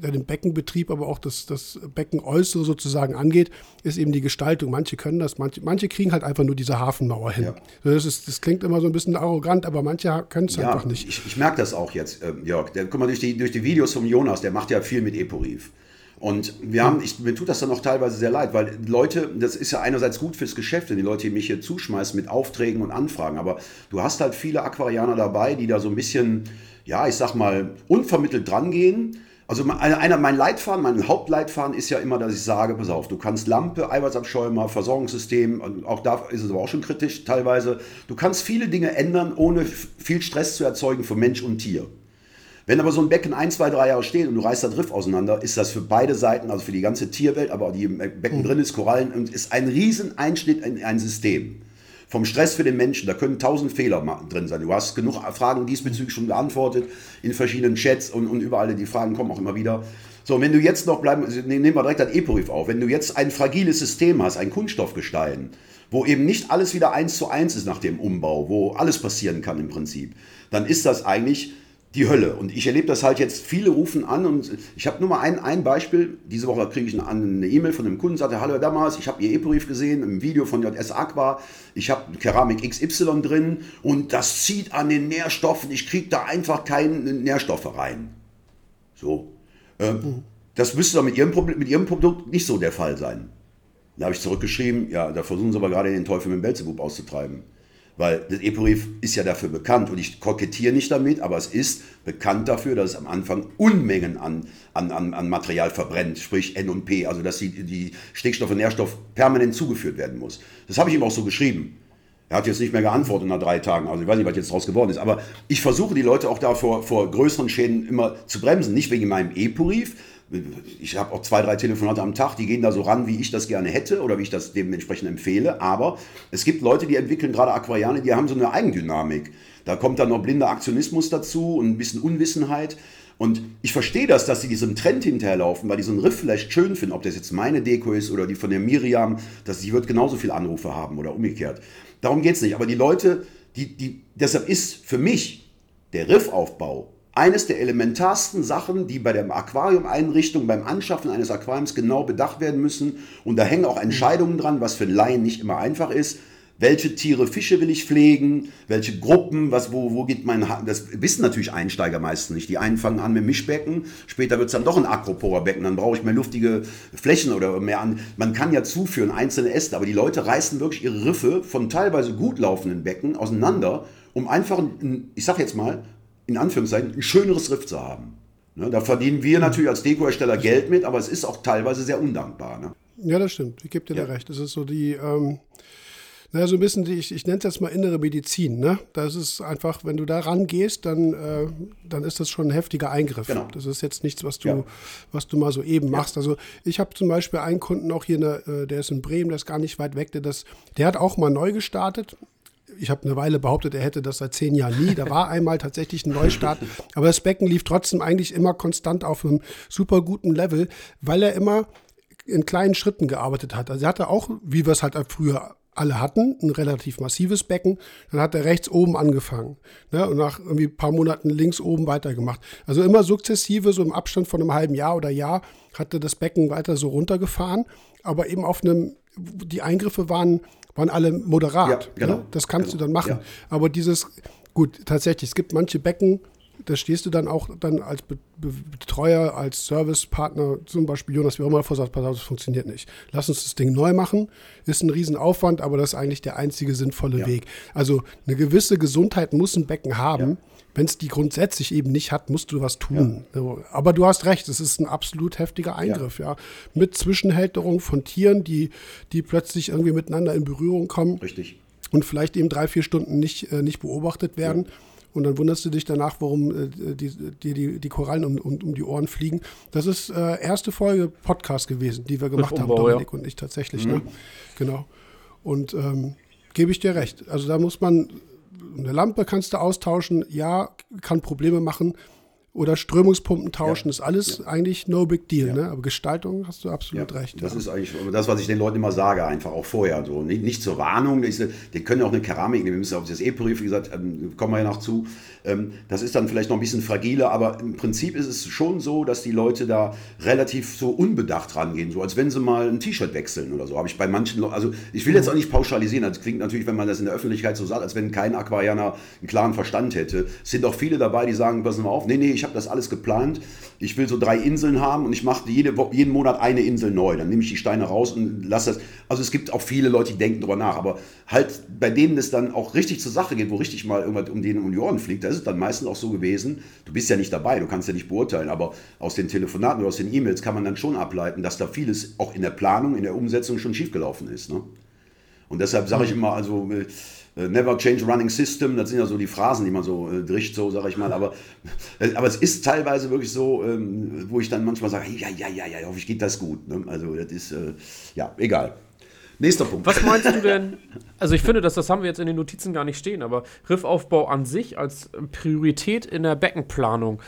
ja, den Beckenbetrieb, aber auch das, das Beckenäußere sozusagen angeht, ist eben die Gestaltung. Manche können das, manche, manche kriegen halt einfach nur diese Hafenmauer hin. Ja. Das, ist, das klingt immer so ein bisschen arrogant, aber manche können es ja, einfach nicht. Ich, ich merke das auch jetzt, äh, Jörg. Der, guck mal, durch die, durch die Videos vom Jonas, der macht ja viel mit Eporif. Und wir haben, ich, mir tut das dann auch teilweise sehr leid, weil Leute, das ist ja einerseits gut fürs Geschäft, wenn die Leute mich hier zuschmeißen mit Aufträgen und Anfragen, aber du hast halt viele Aquarianer dabei, die da so ein bisschen, ja, ich sag mal, unvermittelt drangehen, Also einer, mein Leitfaden, mein Hauptleitfaden ist ja immer, dass ich sage, pass auf, du kannst Lampe, Eiweißabschäumer, Versorgungssystem, auch da ist es aber auch schon kritisch teilweise, du kannst viele Dinge ändern, ohne viel Stress zu erzeugen für Mensch und Tier. Wenn aber so ein Becken ein, zwei, drei Jahre steht und du reißt da Drift auseinander, ist das für beide Seiten, also für die ganze Tierwelt, aber die im Becken mhm. drin ist, Korallen, und ist ein riesen Einschnitt in ein System vom Stress für den Menschen, da können tausend Fehler drin sein. Du hast genug Fragen diesbezüglich schon beantwortet in verschiedenen Chats und, und überall, die Fragen kommen auch immer wieder. So, wenn du jetzt noch bleiben, also nehmen wir direkt das E-Brief auf, wenn du jetzt ein fragiles System hast, ein Kunststoffgestein, wo eben nicht alles wieder eins zu eins ist nach dem Umbau, wo alles passieren kann im Prinzip, dann ist das eigentlich die Hölle. Und ich erlebe das halt jetzt, viele rufen an und ich habe nur mal ein, ein Beispiel. Diese Woche kriege ich eine E-Mail von einem Kunden, sagte, hallo Herr Damas, ich habe Ihr E-Brief gesehen im Video von JS Aqua. Ich habe Keramik XY drin und das zieht an den Nährstoffen. Ich kriege da einfach keine Nährstoffe rein. So. Ähm, mhm. Das müsste doch mit Ihrem, Problem, mit Ihrem Produkt nicht so der Fall sein. Da habe ich zurückgeschrieben, ja, da versuchen Sie aber gerade den Teufel mit dem Belzebub auszutreiben. Weil das Eporif ist ja dafür bekannt und ich kokettiere nicht damit, aber es ist bekannt dafür, dass es am Anfang Unmengen an, an, an, an Material verbrennt, sprich N und P, also dass die, die Stickstoff und Nährstoff permanent zugeführt werden muss. Das habe ich ihm auch so geschrieben. Er hat jetzt nicht mehr geantwortet nach drei Tagen, also ich weiß nicht, was jetzt daraus geworden ist, aber ich versuche die Leute auch da vor, vor größeren Schäden immer zu bremsen, nicht wegen meinem E-Brief, ich habe auch zwei, drei Telefonate am Tag, die gehen da so ran, wie ich das gerne hätte oder wie ich das dementsprechend empfehle. Aber es gibt Leute, die entwickeln gerade Aquariane, die haben so eine Eigendynamik. Da kommt dann noch blinder Aktionismus dazu und ein bisschen Unwissenheit. Und ich verstehe das, dass sie diesem Trend hinterherlaufen, weil die so einen Riff vielleicht schön finden, ob das jetzt meine Deko ist oder die von der Miriam, dass sie wird genauso viele Anrufe haben oder umgekehrt. Darum geht es nicht. Aber die Leute, die, die, deshalb ist für mich der Riffaufbau eines der elementarsten Sachen, die bei der Aquariumeinrichtung, beim Anschaffen eines Aquariums genau bedacht werden müssen. Und da hängen auch Entscheidungen dran, was für einen Laien nicht immer einfach ist. Welche Tiere, Fische will ich pflegen? Welche Gruppen? Was, wo, wo geht mein ha Das wissen natürlich Einsteiger meistens nicht. Die einen fangen an mit Mischbecken, später wird es dann doch ein Akroporer-Becken, dann brauche ich mehr luftige Flächen oder mehr an. Man kann ja zuführen, einzelne Äste, aber die Leute reißen wirklich ihre Riffe von teilweise gut laufenden Becken auseinander, um einfach, ich sag jetzt mal, in Anführungszeichen, ein schöneres Riff zu haben. Ne, da verdienen wir natürlich als Dekohersteller Geld mit, aber es ist auch teilweise sehr undankbar. Ne? Ja, das stimmt. Ich gebe dir ja. da recht. Das ist so die, ähm, naja, so ein bisschen, die, ich, ich nenne es jetzt mal innere Medizin. Ne? Das ist einfach, wenn du da rangehst, dann, äh, dann ist das schon ein heftiger Eingriff. Genau. Das ist jetzt nichts, was du, ja. was du mal so eben ja. machst. Also ich habe zum Beispiel einen Kunden auch hier, äh, der ist in Bremen, der ist gar nicht weit weg, der, das, der hat auch mal neu gestartet ich habe eine Weile behauptet, er hätte das seit zehn Jahren nie. Da war einmal tatsächlich ein Neustart. Aber das Becken lief trotzdem eigentlich immer konstant auf einem super guten Level, weil er immer in kleinen Schritten gearbeitet hat. Also er hatte auch, wie wir es halt früher alle hatten, ein relativ massives Becken. Dann hat er rechts oben angefangen ne, und nach irgendwie ein paar Monaten links oben weitergemacht. Also immer sukzessive, so im Abstand von einem halben Jahr oder Jahr, hatte das Becken weiter so runtergefahren, aber eben auf einem, die Eingriffe waren waren alle moderat. Ja, genau. Ne? Das kannst genau. du dann machen. Ja. Aber dieses, gut, tatsächlich, es gibt manche Becken, da stehst du dann auch dann als Betreuer, als Servicepartner, zum Beispiel Jonas, wie auch immer, vor sagt, das funktioniert nicht. Lass uns das Ding neu machen. Ist ein Riesenaufwand, aber das ist eigentlich der einzige sinnvolle ja. Weg. Also eine gewisse Gesundheit muss ein Becken haben. Ja. Wenn es die grundsätzlich eben nicht hat, musst du was tun. Ja. Aber du hast recht, es ist ein absolut heftiger Eingriff, ja. Mit Zwischenhälterung von Tieren, die, die plötzlich irgendwie miteinander in Berührung kommen. Richtig. Und vielleicht eben drei, vier Stunden nicht, äh, nicht beobachtet werden. Ja und dann wunderst du dich danach, warum äh, die, die, die, die, Korallen um, um, um, die Ohren fliegen. Das ist äh, erste Folge Podcast gewesen, die wir gemacht Umbau, haben, Dominik ja. und ich tatsächlich. Ne? Mhm. Ne? Genau. Und ähm, gebe ich dir recht. Also da muss man, eine Lampe kannst du austauschen, ja, kann Probleme machen oder Strömungspumpen tauschen, ja. ist alles ja. eigentlich no big deal. Ja. Ne? Aber Gestaltung hast du absolut recht. Das ist eigentlich das, was ich den Leuten immer sage, einfach auch vorher. So. Nicht, nicht zur Warnung, die können auch eine Keramik nehmen, wir müssen auf das E-Brief, wie gesagt, ähm, kommen wir ja noch zu. Ähm, das ist dann vielleicht noch ein bisschen fragiler, aber im Prinzip ist es schon so, dass die Leute da relativ so unbedacht rangehen, so als wenn sie mal ein T-Shirt wechseln oder so. Habe ich bei manchen Leuten, also ich will jetzt auch nicht pauschalisieren, das klingt natürlich, wenn man das in der Öffentlichkeit so sagt, als wenn kein Aquarianer einen klaren Verstand hätte. Es sind auch viele dabei, die sagen, pass mal auf, nee, nee, ich habe das alles geplant. Ich will so drei Inseln haben und ich mache jede, jeden Monat eine Insel neu. Dann nehme ich die Steine raus und lasse das. Also es gibt auch viele Leute, die denken darüber nach, aber halt bei denen es dann auch richtig zur Sache geht, wo richtig mal irgendwas um denen die Ohren fliegt, da ist es dann meistens auch so gewesen, du bist ja nicht dabei, du kannst ja nicht beurteilen, aber aus den Telefonaten oder aus den E-Mails kann man dann schon ableiten, dass da vieles auch in der Planung, in der Umsetzung schon schiefgelaufen ist. Ne? Und deshalb sage ich immer, also äh, never change running system, das sind ja so die Phrasen, die man so äh, dricht, so sage ich mal. Aber, (laughs) äh, aber es ist teilweise wirklich so, ähm, wo ich dann manchmal sage, ja, ja, ja, ja, hoffentlich geht das gut. Ne? Also das ist, äh, ja, egal. Nächster Punkt. Was meinst du denn? (laughs) Also ich finde, dass das haben wir jetzt in den Notizen gar nicht stehen, aber Riffaufbau an sich als Priorität in der Beckenplanung.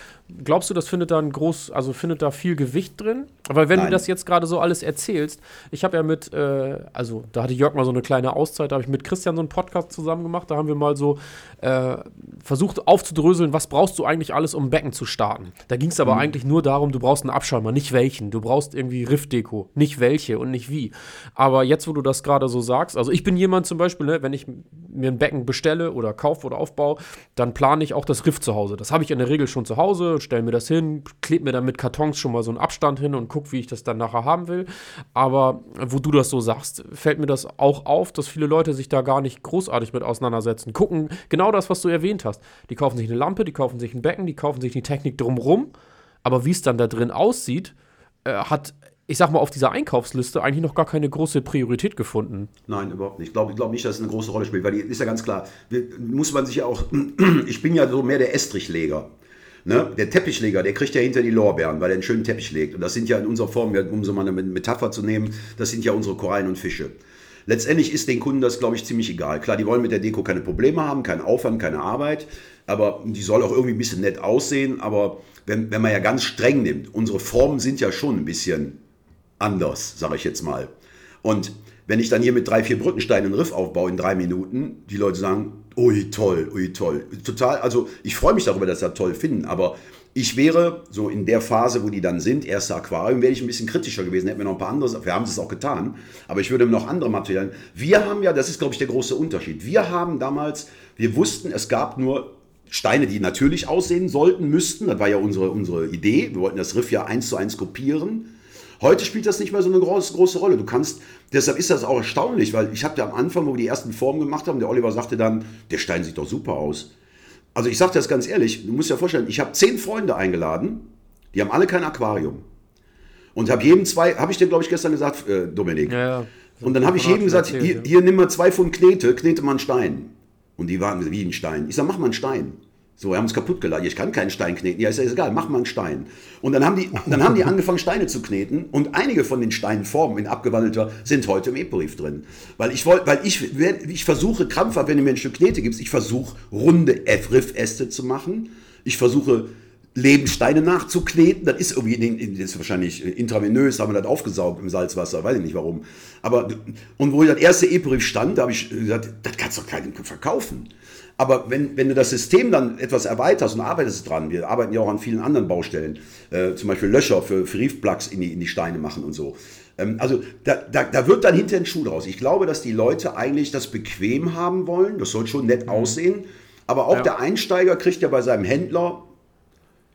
Glaubst du, das findet da ein groß, also findet da viel Gewicht drin? Weil wenn Nein. du das jetzt gerade so alles erzählst, ich habe ja mit, äh, also da hatte Jörg mal so eine kleine Auszeit, da habe ich mit Christian so einen Podcast zusammen gemacht, da haben wir mal so äh, versucht aufzudröseln, was brauchst du eigentlich alles, um ein Becken zu starten. Da ging es aber mhm. eigentlich nur darum, du brauchst einen Abschäumer, nicht welchen. Du brauchst irgendwie Riffdeko, nicht welche und nicht wie. Aber jetzt, wo du das gerade so sagst, also ich bin jemand zum Beispiel, ne, wenn ich mir ein Becken bestelle oder kaufe oder aufbaue, dann plane ich auch das Riff zu Hause. Das habe ich in der Regel schon zu Hause, stelle mir das hin, klebe mir dann mit Kartons schon mal so einen Abstand hin und gucke, wie ich das dann nachher haben will. Aber wo du das so sagst, fällt mir das auch auf, dass viele Leute sich da gar nicht großartig mit auseinandersetzen. Gucken genau das, was du erwähnt hast. Die kaufen sich eine Lampe, die kaufen sich ein Becken, die kaufen sich die Technik drumrum. Aber wie es dann da drin aussieht, äh, hat ich sag mal, auf dieser Einkaufsliste eigentlich noch gar keine große Priorität gefunden. Nein, überhaupt nicht. Ich glaube glaub nicht, dass es eine große Rolle spielt, weil die ist ja ganz klar, muss man sich ja auch, (clears throat) ich bin ja so mehr der Estrichleger. Ne? Der Teppichleger, der kriegt ja hinter die Lorbeeren, weil er einen schönen Teppich legt. Und das sind ja in unserer Form, um so mal eine Metapher zu nehmen, das sind ja unsere Korallen und Fische. Letztendlich ist den Kunden das, glaube ich, ziemlich egal. Klar, die wollen mit der Deko keine Probleme haben, keinen Aufwand, keine Arbeit, aber die soll auch irgendwie ein bisschen nett aussehen. Aber wenn, wenn man ja ganz streng nimmt, unsere Formen sind ja schon ein bisschen anders, sage ich jetzt mal. Und wenn ich dann hier mit drei, vier Brückensteinen einen Riff aufbaue in drei Minuten, die Leute sagen, ui toll, ui toll. Total, also ich freue mich darüber, dass sie das toll finden, aber ich wäre so in der Phase, wo die dann sind, erste Aquarium, wäre ich ein bisschen kritischer gewesen, hätten wir noch ein paar andere, wir haben es auch getan, aber ich würde noch andere Materialien. Wir haben ja, das ist glaube ich der große Unterschied, wir haben damals, wir wussten, es gab nur Steine, die natürlich aussehen sollten, müssten, das war ja unsere, unsere Idee, wir wollten das Riff ja eins zu eins kopieren Heute spielt das nicht mehr so eine große, große Rolle. Du kannst, deshalb ist das auch erstaunlich, weil ich habe ja am Anfang, wo wir die ersten Formen gemacht haben, der Oliver sagte dann, der Stein sieht doch super aus. Also ich sage das ganz ehrlich, du musst dir vorstellen, ich habe zehn Freunde eingeladen, die haben alle kein Aquarium. Und habe jedem zwei, habe ich dir glaube ich gestern gesagt, äh, Dominik. Ja, ja. Und dann habe ich jedem gesagt, erzählt, hier, hier nimm mal zwei Pfund Knete, knete mal einen Stein. Und die waren wie ein Stein. Ich sage, mach mal einen Stein. So, wir haben es kaputt geladen. Ich kann keinen Stein kneten. Ja, ist ja egal, mach mal einen Stein. Und dann haben die, dann haben die angefangen, Steine zu kneten. Und einige von den Steinformen in abgewandelter sind heute im E-Brief drin. Weil ich wollte, weil ich, ich versuche krampfhaft, wenn du mir ein Stück Knete gibst, ich versuche runde Riffäste zu machen. Ich versuche Lebenssteine nachzukneten. Das ist irgendwie, das ist wahrscheinlich intravenös, haben wir das aufgesaugt im Salzwasser, weiß ich nicht warum. Aber, und wo das erste E-Brief stand, da habe ich gesagt, das kannst du doch keinem verkaufen. Aber wenn, wenn du das System dann etwas erweiterst und arbeitest dran, wir arbeiten ja auch an vielen anderen Baustellen, äh, zum Beispiel Löcher für, für Reef-Plugs in die, in die Steine machen und so. Ähm, also da, da, da wird dann hinter ein Schuh draus. Ich glaube, dass die Leute eigentlich das bequem haben wollen. Das soll schon nett mhm. aussehen. Aber auch ja. der Einsteiger kriegt ja bei seinem Händler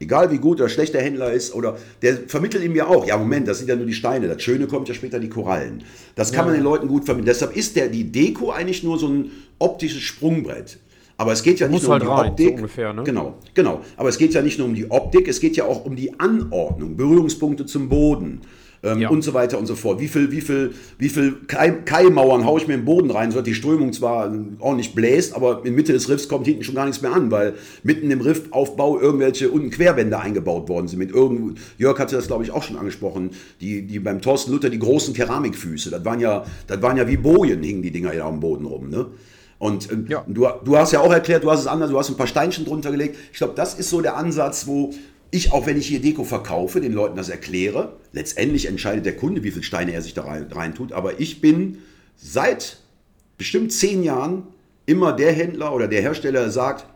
Egal wie gut oder schlecht der Händler ist, oder der vermittelt ihm ja auch, ja Moment, das sind ja nur die Steine, das Schöne kommt ja später die Korallen. Das kann ja. man den Leuten gut vermitteln. Deshalb ist der, die Deko eigentlich nur so ein optisches Sprungbrett. Aber es geht ja nicht nur halt um die rein, Optik. So ungefähr, ne? Genau, genau. Aber es geht ja nicht nur um die Optik, es geht ja auch um die Anordnung, Berührungspunkte zum Boden. Ähm, ja. und so weiter und so fort. Wie viel, wie viel, wie viel Keimauern haue ich mir im Boden rein, so dass die Strömung zwar ordentlich bläst, aber in Mitte des Riffs kommt hinten schon gar nichts mehr an, weil mitten im Riffaufbau irgendwelche unten Querwände eingebaut worden sind. Mit irgend, Jörg hatte das, glaube ich, auch schon angesprochen, die, die beim Thorsten Luther die großen Keramikfüße, das waren ja, das waren ja wie Bojen, hingen die Dinger ja am Boden rum. Ne? Und ähm, ja. du, du hast ja auch erklärt, du hast es anders, du hast ein paar Steinchen drunter gelegt. Ich glaube, das ist so der Ansatz, wo ich, auch wenn ich hier Deko verkaufe, den Leuten das erkläre. Letztendlich entscheidet der Kunde, wie viele Steine er sich da rein, rein tut. Aber ich bin seit bestimmt zehn Jahren immer der Händler oder der Hersteller, der sagt,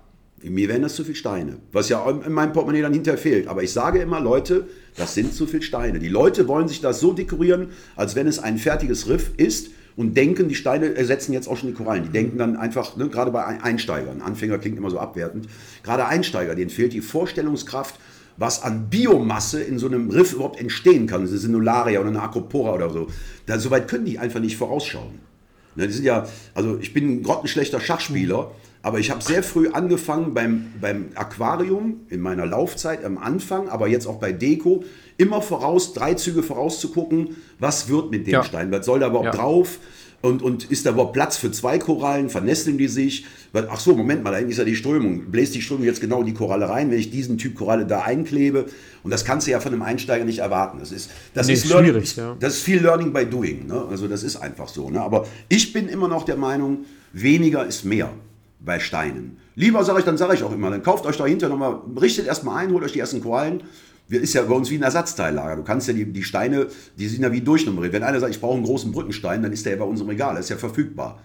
mir wären das zu viele Steine. Was ja in meinem Portemonnaie dann hinterher fehlt. Aber ich sage immer, Leute, das sind zu viele Steine. Die Leute wollen sich das so dekorieren, als wenn es ein fertiges Riff ist und denken, die Steine ersetzen jetzt auch schon die Korallen. Die denken dann einfach, ne, gerade bei Einsteigern, Anfänger klingt immer so abwertend, gerade Einsteiger, denen fehlt die Vorstellungskraft was an Biomasse in so einem Riff überhaupt entstehen kann. Das ist eine Sinularia oder eine Acropora oder so. Da, so weit können die einfach nicht vorausschauen. Ne, die sind ja, also ich bin ein grottenschlechter Schachspieler, aber ich habe sehr früh angefangen beim, beim Aquarium in meiner Laufzeit am Anfang, aber jetzt auch bei Deko, immer voraus, drei Züge vorauszugucken, was wird mit dem Ja. Stein, was soll da überhaupt Ja. drauf und, und ist da überhaupt Platz für zwei Korallen, vernesteln die sich? Ach so, Moment mal, da hinten ist ja die Strömung. Bläst die Strömung jetzt genau in die Koralle rein, wenn ich diesen Typ Koralle da einklebe? Und das kannst du ja von einem Einsteiger nicht erwarten. Das ist, das Nee, ist schwierig, Learning, ja. das ist viel Learning by Doing. Ne? Also das ist einfach so. Ne? Aber ich bin immer noch der Meinung, weniger ist mehr bei Steinen. Lieber sage ich, dann sage ich auch immer, dann kauft euch dahinter nochmal, richtet erstmal ein, holt euch die ersten. Wir- Ist ja bei uns wie ein Ersatzteillager. Du kannst ja die, die Steine, die sind ja wie durchnummeriert. Wenn einer sagt, ich brauche einen großen Brückenstein, dann ist der ja bei uns im Regal, der ist ja verfügbar.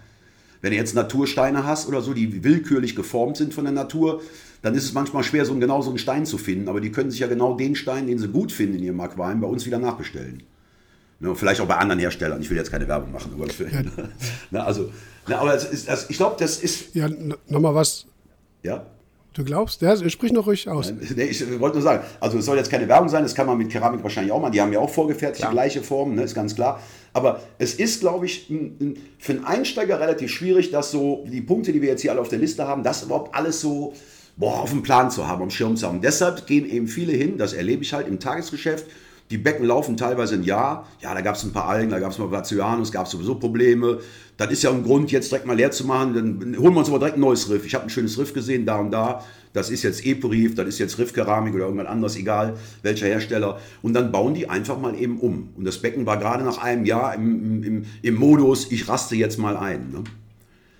Wenn du jetzt Natursteine hast oder so, die willkürlich geformt sind von der Natur, dann ist es manchmal schwer, so einen, genau so einen Stein zu finden. Aber die können sich ja genau den Stein, den sie gut finden in ihrem Aquarium, bei uns wieder nachbestellen. Ne, vielleicht auch bei anderen Herstellern. Ich will jetzt keine Werbung machen. Aber, (laughs) ne, also, ne, aber das ist, das, ich glaube, das ist. Ja, nochmal was. Ja, Du glaubst? Ja, sprich noch ruhig aus. Nee, ich wollte nur sagen, also es soll jetzt keine Werbung sein, das kann man mit Keramik wahrscheinlich auch machen. Die haben ja auch vorgefertigte gleiche Formen, ne, ist ganz klar. Aber es ist, glaube ich, für einen Einsteiger relativ schwierig, dass so die Punkte, die wir jetzt hier alle auf der Liste haben, das überhaupt alles so boah, auf dem Plan zu haben, am Schirm zu haben. Deshalb gehen eben viele hin, das erlebe ich halt im Tagesgeschäft. Die Becken laufen teilweise ein Jahr. Ja, da gab es ein paar Algen, da gab es mal Vacianus, gab es sowieso Probleme. Das ist ja ein Grund, jetzt direkt mal leer zu machen. Dann holen wir uns aber direkt ein neues Riff. Ich habe ein schönes Riff gesehen, da und da. Das ist jetzt Epo-Riff, das ist jetzt Riffkeramik oder irgendwas anderes, egal welcher Hersteller. Und dann bauen die einfach mal eben um. Und das Becken war gerade nach einem Jahr im, im, im Modus, ich raste jetzt mal ein. Ne?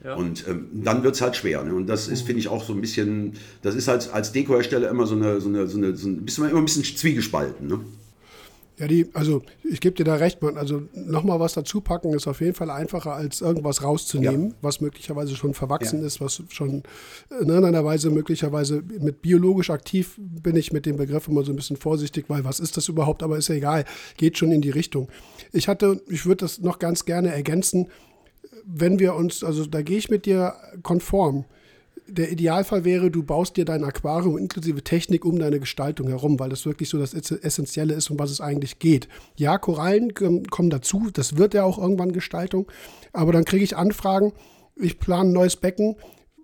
Ja. Und ähm, dann wird es halt schwer. Ne? Und das ist, finde ich, auch so ein bisschen, das ist halt als Dekohersteller immer so eine, so eine, so eine, so ein bisschen, immer ein bisschen zwiegespalten. Ne? Ja, die, also ich gebe dir da recht, man. Also nochmal was dazu packen ist auf jeden Fall einfacher, als irgendwas rauszunehmen, Ja. was möglicherweise schon verwachsen Ja. ist, was schon in irgendeiner Weise möglicherweise mit biologisch aktiv bin ich mit dem Begriff immer so ein bisschen vorsichtig, weil was ist das überhaupt? Aber ist ja egal, geht schon in die Richtung. Ich hatte, ich würde das noch ganz gerne ergänzen, wenn wir uns, also da gehe ich mit dir konform. Der Idealfall wäre, du baust dir dein Aquarium inklusive Technik um deine Gestaltung herum, weil das wirklich so das Essentielle ist, um was es eigentlich geht. Ja, Korallen kommen dazu, das wird ja auch irgendwann Gestaltung, aber dann kriege ich Anfragen, ich plane ein neues Becken,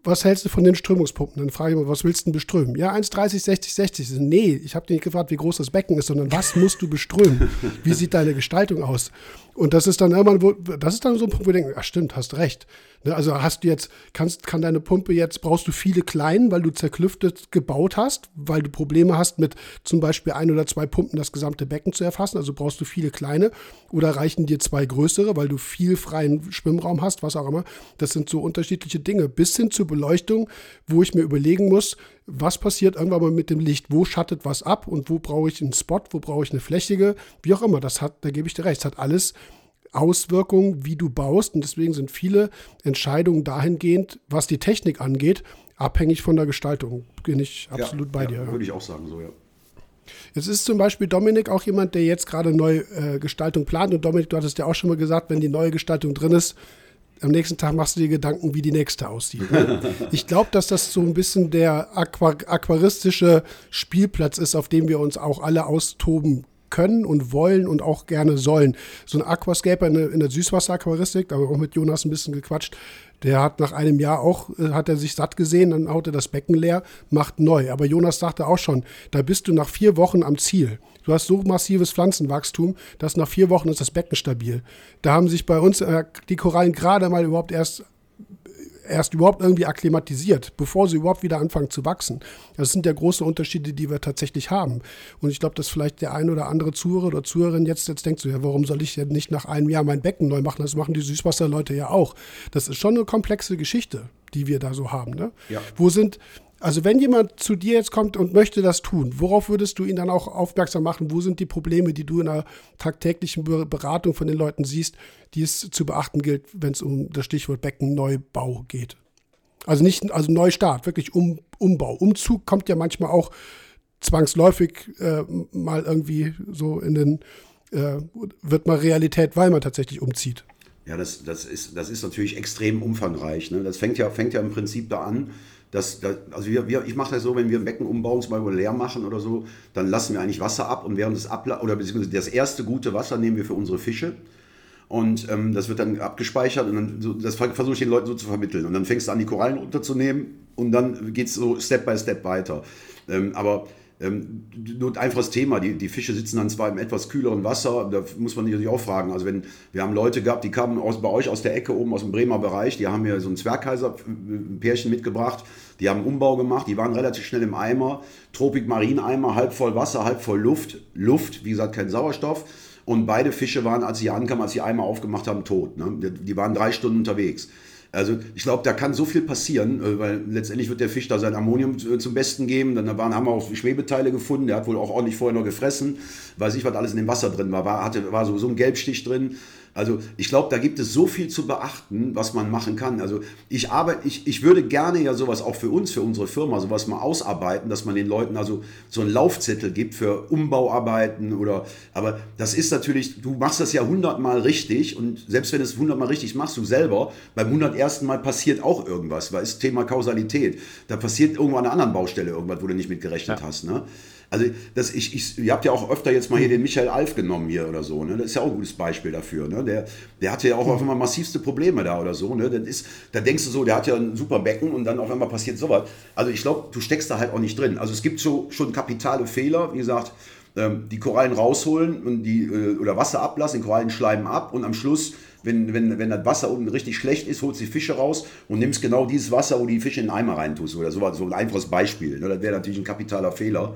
was hältst du von den Strömungspumpen? Dann frage ich mal, was willst du denn beströmen? Ja, 1,30, 60, 60. Ich so, Nee, ich habe dir nicht gefragt, wie groß das Becken ist, sondern was musst du beströmen? Wie sieht deine Gestaltung aus? Und das ist dann irgendwann, wo, das ist dann so ein Punkt, wo wir denken, ach stimmt, hast recht. Ne, also hast du jetzt, kannst, kann deine Pumpe jetzt, brauchst du viele kleinen, weil du zerklüftet gebaut hast, weil du Probleme hast mit zum Beispiel ein oder zwei Pumpen das gesamte Becken zu erfassen, also brauchst du viele kleine oder reichen dir zwei größere, weil du viel freien Schwimmraum hast, was auch immer. Das sind so unterschiedliche Dinge, bis hin zur Beleuchtung, wo ich mir überlegen muss, was passiert irgendwann mal mit dem Licht, wo schattet was ab und wo brauche ich einen Spot, wo brauche ich eine flächige, wie auch immer, das hat, da gebe ich dir recht, es hat alles Auswirkungen, wie du baust. Und deswegen sind viele Entscheidungen dahingehend, was die Technik angeht, abhängig von der Gestaltung. Bin ich absolut ja, bei ja, dir. Würde ich auch sagen, so, ja. Jetzt ist zum Beispiel Dominik auch jemand, der jetzt gerade neue äh, Gestaltung plant. Und Dominik, du hattest ja auch schon mal gesagt, wenn die neue Gestaltung drin ist, am nächsten Tag machst du dir Gedanken, wie die nächste aussieht. Ne? (laughs) ich glaube, dass das so ein bisschen der aqua aquaristische Spielplatz ist, auf dem wir uns auch alle austoben können und wollen und auch gerne sollen. So ein Aquascaper in der, in der Süßwasser-Aquaristik, da haben wir auch mit Jonas ein bisschen gequatscht, der hat nach einem Jahr auch, äh, hat er sich satt gesehen, dann haut er das Becken leer, macht neu. Aber Jonas sagte auch schon, da bist du nach vier Wochen am Ziel. Du hast so massives Pflanzenwachstum, dass nach vier Wochen ist das Becken stabil. Da haben sich bei uns äh, die Korallen gerade mal überhaupt erst erst überhaupt irgendwie akklimatisiert, bevor sie überhaupt wieder anfangen zu wachsen. Das sind ja große Unterschiede, die wir tatsächlich haben. Und ich glaube, dass vielleicht der ein oder andere Zuhörer oder Zuhörerin jetzt, jetzt denkt so, ja, warum soll ich denn nicht nach einem Jahr mein Becken neu machen? Das machen die Süßwasserleute ja auch. Das ist schon eine komplexe Geschichte, die wir da so haben. Ne? Ja. Wo sind, also wenn jemand zu dir jetzt kommt und möchte das tun, worauf würdest du ihn dann auch aufmerksam machen? Wo sind die Probleme, die du in der tagtäglichen Be- Beratung von den Leuten siehst, die es zu beachten gilt, wenn es um das Stichwort Beckenneubau geht? Also nicht, also Neustart, wirklich um, Umbau. Umzug kommt ja manchmal auch zwangsläufig äh, mal irgendwie so in den, äh, wird mal Realität, weil man tatsächlich umzieht. Ja, das, das, ist, das ist natürlich extrem umfangreich. Ne? Das fängt ja, fängt ja im Prinzip da an, Das, das, also wir, wir, ich mache das so, wenn wir ein Becken umbauen, zum Beispiel leer machen oder so, dann lassen wir eigentlich Wasser ab und während des Abla oder beziehungsweise das erste gute Wasser nehmen wir für unsere Fische. Und ähm, das wird dann abgespeichert und dann so, das versuche ich den Leuten so zu vermitteln. Und dann fängst du an, die Korallen runterzunehmen und dann geht es so Step by Step weiter. Ähm, aber ähm, nur ein einfaches Thema. Die, die Fische sitzen dann zwar im etwas kühleren Wasser, da muss man natürlich auch fragen. Also wenn wir haben Leute gehabt, die kamen aus, bei euch aus der Ecke oben aus dem Bremer Bereich, die haben mir so ein Zwergkaiser-Pärchen mitgebracht, die haben einen Umbau gemacht, die waren relativ schnell im Eimer, Tropik-Marineimer, halb voll Wasser, halb voll Luft, Luft, wie gesagt, kein Sauerstoff. Und beide Fische waren, als sie hier ankamen, als sie Eimer aufgemacht haben, tot. Ne? Die waren drei Stunden unterwegs. Also ich glaube, da kann so viel passieren, äh, weil letztendlich wird der Fisch da sein Ammonium äh, zum Besten geben. Dann waren, haben wir auch Schwebeteile gefunden. Der hat wohl auch ordentlich vorher noch gefressen. Weiß ich, was alles in dem Wasser drin war. War, hatte, war so, so ein Gelbstich drin. Also ich glaube, da gibt es so viel zu beachten, was man machen kann. Also ich arbeite, ich, ich würde gerne ja sowas auch für uns, für unsere Firma, sowas mal ausarbeiten, dass man den Leuten also so einen Laufzettel gibt für Umbauarbeiten oder, aber das ist natürlich, du machst das ja hundertmal richtig und selbst wenn du es hundertmal richtig machst, du selber, beim hundertersten Mal passiert auch irgendwas, weil es Thema Kausalität. Da passiert irgendwo an einer anderen Baustelle irgendwas, wo du nicht mit gerechnet ja. hast. Ne? Also das, ich, ich, ihr habt ja auch öfter jetzt mal hier den Michael Alf genommen hier oder so. Ne? Das ist ja auch ein gutes Beispiel dafür. Ne? Der, der hatte ja auch auf einmal massivste Probleme da oder so. Ne? Das ist, da denkst du so, der hat ja ein super Becken und dann auf einmal passiert sowas. Also ich glaube, du steckst da halt auch nicht drin. Also es gibt so schon kapitale Fehler, wie gesagt, ähm, die Korallen rausholen und die, äh, oder Wasser ablassen, den Korallen schleimen ab und am Schluss wenn, wenn, wenn das Wasser unten richtig schlecht ist, holst du die Fische raus und nimmst genau dieses Wasser, wo die Fische in den Eimer reintust oder so, so ein einfaches Beispiel. Ne? Das wäre natürlich ein kapitaler Fehler.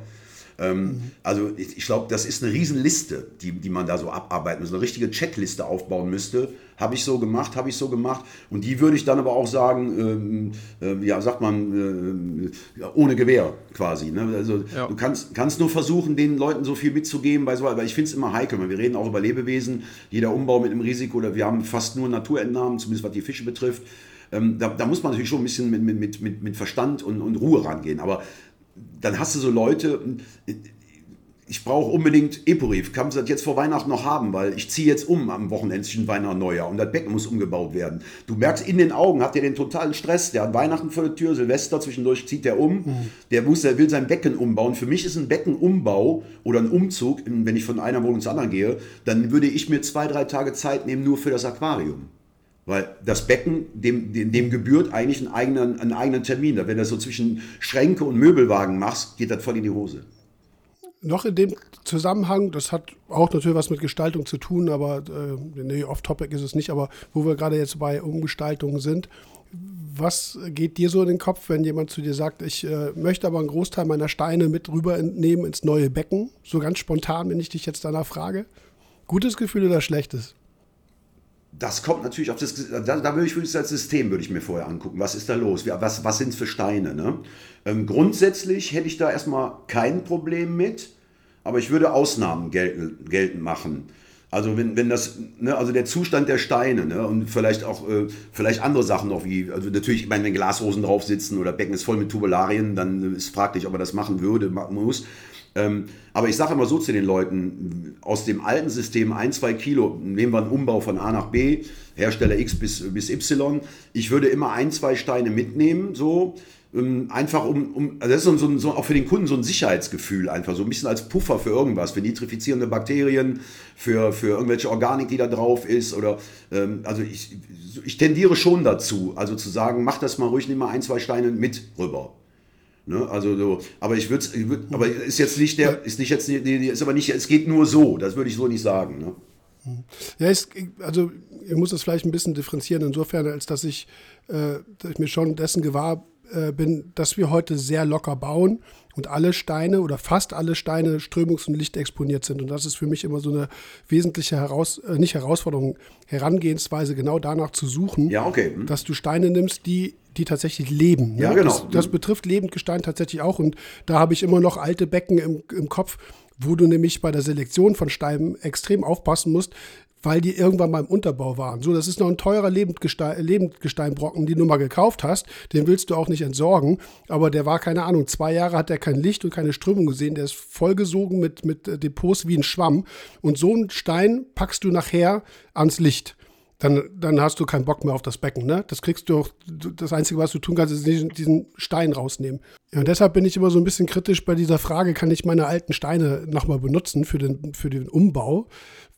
Ähm, also ich, ich glaube, das ist eine Riesenliste, die, die man da so abarbeiten muss. Eine richtige Checkliste aufbauen müsste. Habe ich so gemacht, habe ich so gemacht. Und die würde ich dann aber auch sagen, ähm, äh, ja, sagt man, äh, ohne Gewehr quasi. Ne? Also ja. du kannst, kannst nur versuchen, den Leuten so viel mitzugeben, bei so, weil ich finde es immer heikel. Wir reden auch über Lebewesen, jeder Umbau mit einem Risiko, oder wir haben fast nur Naturentnahmen, zumindest was die Fische betrifft. Ähm, da, da, muss man natürlich schon ein bisschen mit, mit, mit, mit Verstand und, und Ruhe rangehen. Aber dann hast du so Leute, ich brauche unbedingt Eporif, kann das jetzt vor Weihnachten noch haben, weil ich ziehe jetzt um am Wochenende zwischen Weihnachten und Neujahr und das Becken muss umgebaut werden. Du merkst in den Augen, hat der den totalen Stress, der hat Weihnachten vor der Tür, Silvester, zwischendurch zieht der um, mhm. der, muss, der will sein Becken umbauen. Für mich ist ein Beckenumbau oder ein Umzug, wenn ich von einer Wohnung zur anderen gehe, dann würde ich mir zwei, drei Tage Zeit nehmen nur für das Aquarium. Weil das Becken, dem, dem, dem gebührt eigentlich einen eigenen, einen eigenen Termin. Wenn du das so zwischen Schränke und Möbelwagen machst, geht das voll in die Hose. Noch in dem Zusammenhang, das hat auch natürlich was mit Gestaltung zu tun, aber äh, nee, off-topic ist es nicht, aber wo wir gerade jetzt bei Umgestaltungen sind, was geht dir so in den Kopf, wenn jemand zu dir sagt, ich äh, möchte aber einen Großteil meiner Steine mit rübernehmen ins neue Becken? So ganz spontan, wenn ich dich jetzt danach frage. Gutes Gefühl oder schlechtes? Das kommt natürlich auf das, da, da würde ich das System würde ich mir vorher angucken. Was ist da los? Was, was sind es für Steine? Ne? Ähm, grundsätzlich hätte ich da erstmal kein Problem mit, aber ich würde Ausnahmen geltend, geltend machen. Also wenn, wenn das, ne, also der Zustand der Steine ne, und vielleicht auch äh, vielleicht andere Sachen noch wie, also natürlich, ich meine, wenn Glasrosen drauf sitzen oder Becken ist voll mit Tubularien, dann ist fraglich, ob er das machen würde, muss. Ähm, aber ich sage immer so zu den Leuten, aus dem alten System ein, zwei Kilo, nehmen wir einen Umbau von A nach B, Hersteller X bis, bis Y, ich würde immer ein, zwei Steine mitnehmen, so, ähm, einfach um, um also das ist so, so, auch für den Kunden so ein Sicherheitsgefühl, einfach so ein bisschen als Puffer für irgendwas, für nitrifizierende Bakterien, für, für irgendwelche Organik, die da drauf ist oder, ähm, also ich, ich tendiere schon dazu, also zu sagen, mach das mal ruhig, nimm mal ein, zwei Steine mit rüber. Ne, also so, aber ich würde, würd, aber ist jetzt nicht der, ist nicht jetzt, ist aber nicht, es geht nur so, das würde ich so nicht sagen. Ne? Ja, es, also ich muss das vielleicht ein bisschen differenzieren, insofern, als dass ich, äh, dass ich mir schon dessen gewahr äh, bin, dass wir heute sehr locker bauen und alle Steine oder fast alle Steine strömungs- und lichtexponiert sind. Und das ist für mich immer so eine wesentliche Heraus äh, nicht Herausforderung, Herangehensweise, genau danach zu suchen, ja, okay. hm. dass du Steine nimmst, die die tatsächlich leben. Ne? Ja, genau. Das, das betrifft Lebendgestein tatsächlich auch. Und da habe ich immer noch alte Becken im, im Kopf, wo du nämlich bei der Selektion von Steinen extrem aufpassen musst, weil die irgendwann mal im Unterbau waren. So, das ist noch ein teurer Lebendgestein, Lebendgesteinbrocken, den du mal gekauft hast. Den willst du auch nicht entsorgen. Aber der war, keine Ahnung, zwei Jahre hat er kein Licht und keine Strömung gesehen. Der ist vollgesogen mit, mit Depots wie ein Schwamm. Und so einen Stein packst du nachher ans Licht. Dann, dann hast du keinen Bock mehr auf das Becken. Ne? Das kriegst du auch, das Einzige, was du tun kannst, ist diesen Stein rausnehmen. Ja, und deshalb bin ich immer so ein bisschen kritisch bei dieser Frage, kann ich meine alten Steine nochmal benutzen für den, für den Umbau?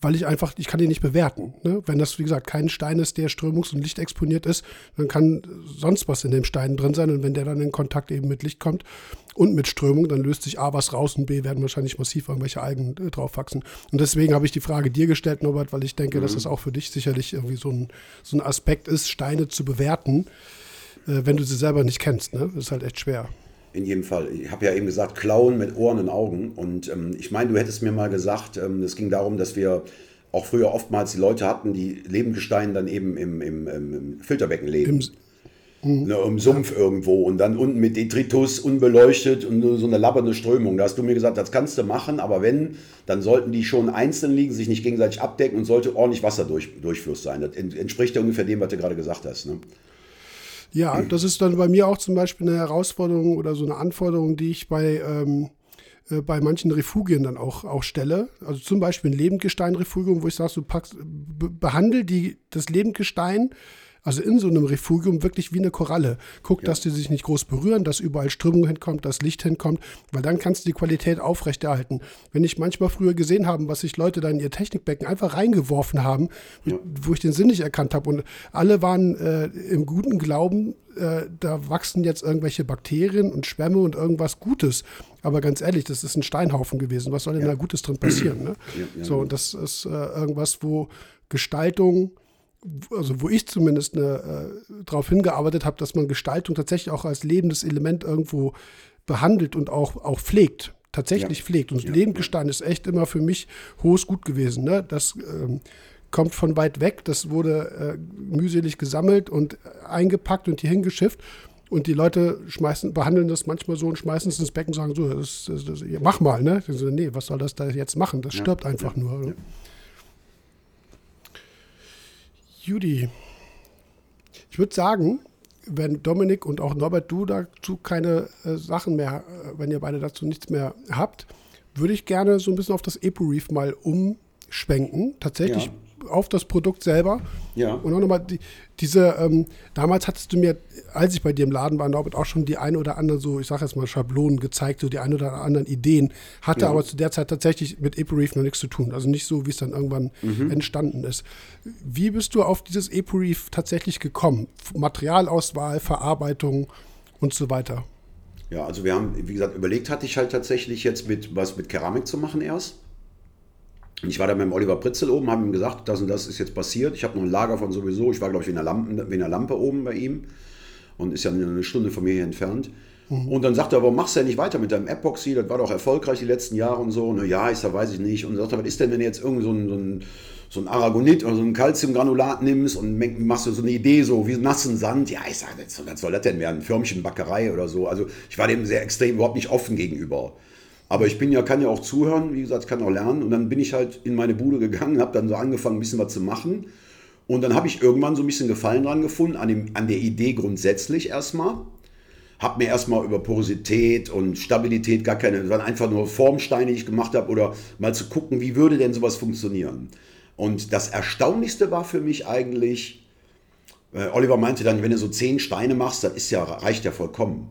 Weil ich einfach, ich kann die nicht bewerten. Ne? Wenn das, wie gesagt, kein Stein ist, der strömungs- und lichtexponiert ist, dann kann sonst was in dem Stein drin sein. Und wenn der dann in Kontakt eben mit Licht kommt und mit Strömung, dann löst sich A was raus und B werden wahrscheinlich massiv irgendwelche Algen äh, drauf wachsen. Und deswegen habe ich die Frage dir gestellt, Norbert, weil ich denke, mhm. dass das auch für dich sicherlich irgendwie so ein, so ein Aspekt ist, Steine zu bewerten, äh, wenn du sie selber nicht kennst. Ne? Das ist halt echt schwer. In jedem Fall. Ich habe ja eben gesagt, Klauen mit Ohren und Augen. Und ähm, ich meine, du hättest mir mal gesagt, ähm, es ging darum, dass wir auch früher oftmals die Leute hatten, die Lebendgestein dann eben im, im, im Filterbecken leben. Im, ne, Im Sumpf ja. irgendwo und dann unten mit Detritus unbeleuchtet und nur so eine labbernde Strömung. Da hast du mir gesagt, das kannst du machen, aber wenn, dann sollten die schon einzeln liegen, sich nicht gegenseitig abdecken und sollte ordentlich Wasser durch, Durchfluss sein. Das entspricht ja ungefähr dem, was du gerade gesagt hast. Ne? Ja, das ist dann bei mir auch zum Beispiel eine Herausforderung oder so eine Anforderung, die ich bei, ähm, äh, bei manchen Refugien dann auch, auch stelle. Also zum Beispiel ein Lebendgestein-Refugium, wo ich sage, du packst, behandle die, das Lebendgestein also in so einem Refugium wirklich wie eine Koralle. Guck, ja. dass die sich nicht groß berühren, dass überall Strömung hinkommt, dass Licht hinkommt, weil dann kannst du die Qualität aufrechterhalten. Wenn ich manchmal früher gesehen habe, was sich Leute da in ihr Technikbecken einfach reingeworfen haben, ja. wo ich den Sinn nicht erkannt habe und alle waren äh, im guten Glauben, äh, da wachsen jetzt irgendwelche Bakterien und Schwämme und irgendwas Gutes. Aber ganz ehrlich, das ist ein Steinhaufen gewesen. Was soll denn ja. da Gutes drin passieren? Ne? so, und das ist äh, irgendwas, wo Gestaltung also wo ich zumindest äh, darauf hingearbeitet habe, dass man Gestaltung tatsächlich auch als lebendes Element irgendwo behandelt und auch, auch pflegt, tatsächlich ja. pflegt. Und ja. Lebendgestein ist echt immer für mich hohes Gut gewesen. Ne? Das ähm, kommt von weit weg, das wurde äh, mühselig gesammelt und eingepackt und hier hingeschifft. Und die Leute schmeißen, behandeln das manchmal so und schmeißen es ins Becken und sagen so, das, das, das, mach mal, ne? So, nee, was soll das da jetzt machen? Das ja. stirbt einfach nur. Ne? Judy, ich würde sagen, wenn Dominik und auch Norbert, du dazu keine äh, Sachen mehr, äh, wenn ihr beide dazu nichts mehr habt, würde ich gerne so ein bisschen auf das Epo-Reef mal umschwenken. Tatsächlich ja auf das Produkt selber. Ja. Und auch nochmal die, diese, ähm, damals hattest du mir, als ich bei dir im Laden war, Norbert, auch schon die ein oder andere so, ich sage jetzt mal Schablonen gezeigt, so die ein oder anderen Ideen, hatte ja. aber zu der Zeit tatsächlich mit EpoReef noch nichts zu tun. Also nicht so, wie es dann irgendwann mhm. entstanden ist. Wie bist du auf dieses EpoReef tatsächlich gekommen? Materialauswahl, Verarbeitung und so weiter. Ja, also wir haben, wie gesagt, überlegt hatte ich halt tatsächlich jetzt mit was mit Keramik zu machen erst. Ich war da mit dem Oliver Pritzel oben, habe ihm gesagt, das und das ist jetzt passiert. Ich habe noch ein Lager von sowieso. Ich war, glaube ich, wie eine, Lampe, wie eine Lampe oben bei ihm und ist ja eine Stunde von mir hier entfernt. Mhm. Und dann sagt er, warum machst du ja nicht weiter mit deinem Epoxy? Das war doch erfolgreich die letzten Jahre und so. Na ja, ich sag, weiß ich nicht. Und er sagt, was ist denn, wenn du jetzt irgend so ein, so ein, so ein Aragonit oder so ein Calciumgranulat nimmst und machst du so eine Idee, so wie nassen Sand? Ja, ich sage, was soll das denn werden? Förmchenbackerei oder so. Also ich war dem sehr extrem überhaupt nicht offen gegenüber. Aber ich bin ja, kann ja auch zuhören, wie gesagt, kann auch lernen. Und dann bin ich halt in meine Bude gegangen, habe dann so angefangen, ein bisschen was zu machen. Und dann habe ich irgendwann so ein bisschen Gefallen dran gefunden, an, dem, an der Idee grundsätzlich erstmal. Habe mir erstmal über Porosität und Stabilität gar keine, waren einfach nur Formsteine, die ich gemacht habe, oder mal zu gucken, wie würde denn sowas funktionieren. Und das Erstaunlichste war für mich eigentlich, äh, Oliver meinte dann, wenn du so zehn Steine machst, das ist ja, reicht ja vollkommen.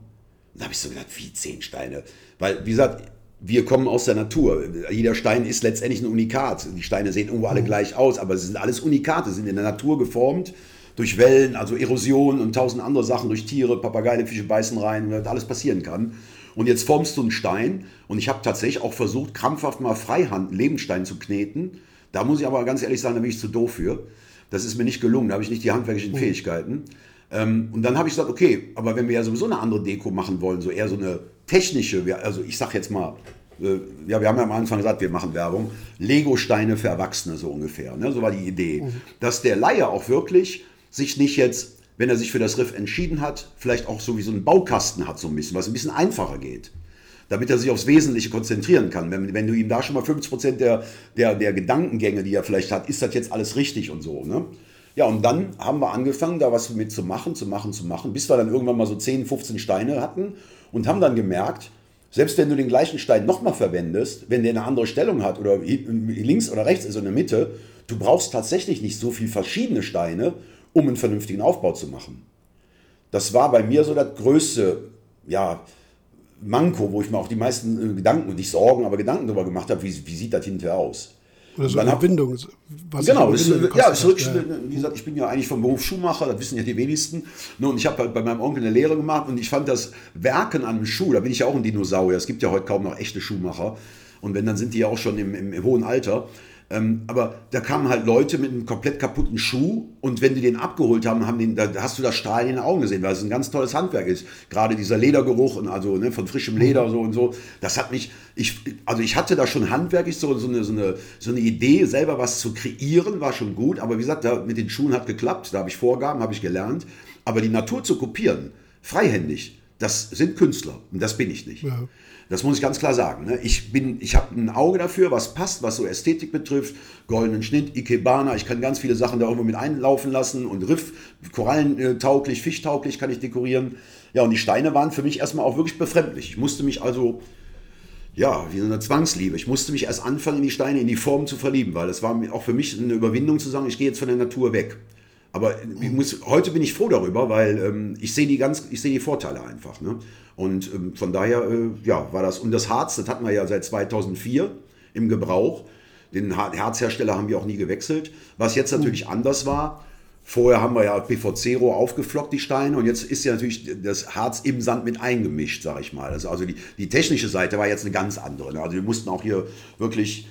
Und da habe ich so gedacht, wie zehn Steine? Weil, wie gesagt, wir kommen aus der Natur. Jeder Stein ist letztendlich ein Unikat. Die Steine sehen irgendwo alle mhm. gleich aus, aber sie sind alles Unikate, sind in der Natur geformt durch Wellen, also Erosion und tausend andere Sachen, durch Tiere, Papageien, Fische beißen rein, was alles passieren kann. Und jetzt formst du einen Stein und ich habe tatsächlich auch versucht, krampfhaft mal Freihand einen Lebensstein zu kneten. Da muss ich aber ganz ehrlich sagen, da bin ich zu doof für. Das ist mir nicht gelungen, da habe ich nicht die handwerklichen mhm. Fähigkeiten. Ähm, und dann habe ich gesagt, okay, aber wenn wir ja sowieso eine andere Deko machen wollen, so eher so eine technische, also ich sag jetzt mal, äh, ja, wir haben ja am Anfang gesagt, wir machen Werbung, Lego-Steine für Erwachsene so ungefähr. Ne? So war die Idee. Mhm. Dass der Laie auch wirklich sich nicht jetzt, wenn er sich für das Riff entschieden hat, vielleicht auch so wie so einen Baukasten hat, so ein bisschen, was ein bisschen einfacher geht. Damit er sich aufs Wesentliche konzentrieren kann. Wenn, wenn du ihm da schon mal 50% der, der, der Gedankengänge, die er vielleicht hat, ist das jetzt alles richtig und so. Ne? Ja, und dann haben wir angefangen, da was mit zu machen, zu machen, zu machen, bis wir dann irgendwann mal so 10, 15 Steine hatten und haben dann gemerkt, Selbst wenn du den gleichen Stein nochmal verwendest, wenn der eine andere Stellung hat oder links oder rechts ist in der Mitte, du brauchst tatsächlich nicht so viele verschiedene Steine, um einen vernünftigen Aufbau zu machen. Das war bei mir so das größte, ja, Manko, wo ich mir auch die meisten äh, Gedanken, nicht Sorgen, aber Gedanken darüber gemacht habe, wie, wie sieht das hinterher aus. Oder so eine Überwindung. Was genau, das, ja, ist wirklich, ja. wie gesagt, ich bin ja eigentlich vom Beruf Schuhmacher, das wissen ja die wenigsten. Und ich habe halt bei meinem Onkel eine Lehre gemacht und ich fand das Werken an einem Schuh, da bin ich ja auch ein Dinosaurier, es gibt ja heute kaum noch echte Schuhmacher. Und wenn, dann sind die ja auch schon im, im, im hohen Alter. Ähm, aber da kamen halt Leute mit einem komplett kaputten Schuh und wenn die den abgeholt haben, haben den, da hast du das Strahlen in den Augen gesehen, weil es ein ganz tolles Handwerk ist. Gerade dieser Ledergeruch und also ne, von frischem Leder so und so, das hat mich, ich, also ich hatte da schon handwerklich so, so, eine, so, eine, so eine Idee, selber was zu kreieren, war schon gut, aber wie gesagt, da, mit den Schuhen hat geklappt, da habe ich Vorgaben, habe ich gelernt, aber die Natur zu kopieren, freihändig, das sind Künstler und das bin ich nicht. Ja. Das muss ich ganz klar sagen. Ne? Ich, ich habe ein Auge dafür, was passt, was so Ästhetik betrifft. Goldenen Schnitt, Ikebana, ich kann ganz viele Sachen da irgendwo mit einlaufen lassen und Riff, Korallentauglich, Fischtauglich kann ich dekorieren. Ja, und die Steine waren für mich erstmal auch wirklich befremdlich. Ich musste mich also, ja, wie so eine Zwangsliebe, ich musste mich erst anfangen, in die Steine, in die Form zu verlieben, weil das war auch für mich eine Überwindung zu sagen, ich gehe jetzt von der Natur weg. Aber muss, heute bin ich froh darüber, weil ähm, ich sehe die ganz, ich sehe die Vorteile einfach. Ne? Und ähm, von daher, äh, ja, war das. Und das Harz, das hatten wir ja seit 2004 im Gebrauch. Den Herzhersteller haben wir auch nie gewechselt. Was jetzt natürlich mhm. anders war, vorher haben wir ja PVC-Rohr aufgeflockt, die Steine, und jetzt ist ja natürlich das Harz im Sand mit eingemischt, sag ich mal. Also, also die, die technische Seite war jetzt eine ganz andere. Ne? Also wir mussten auch hier wirklich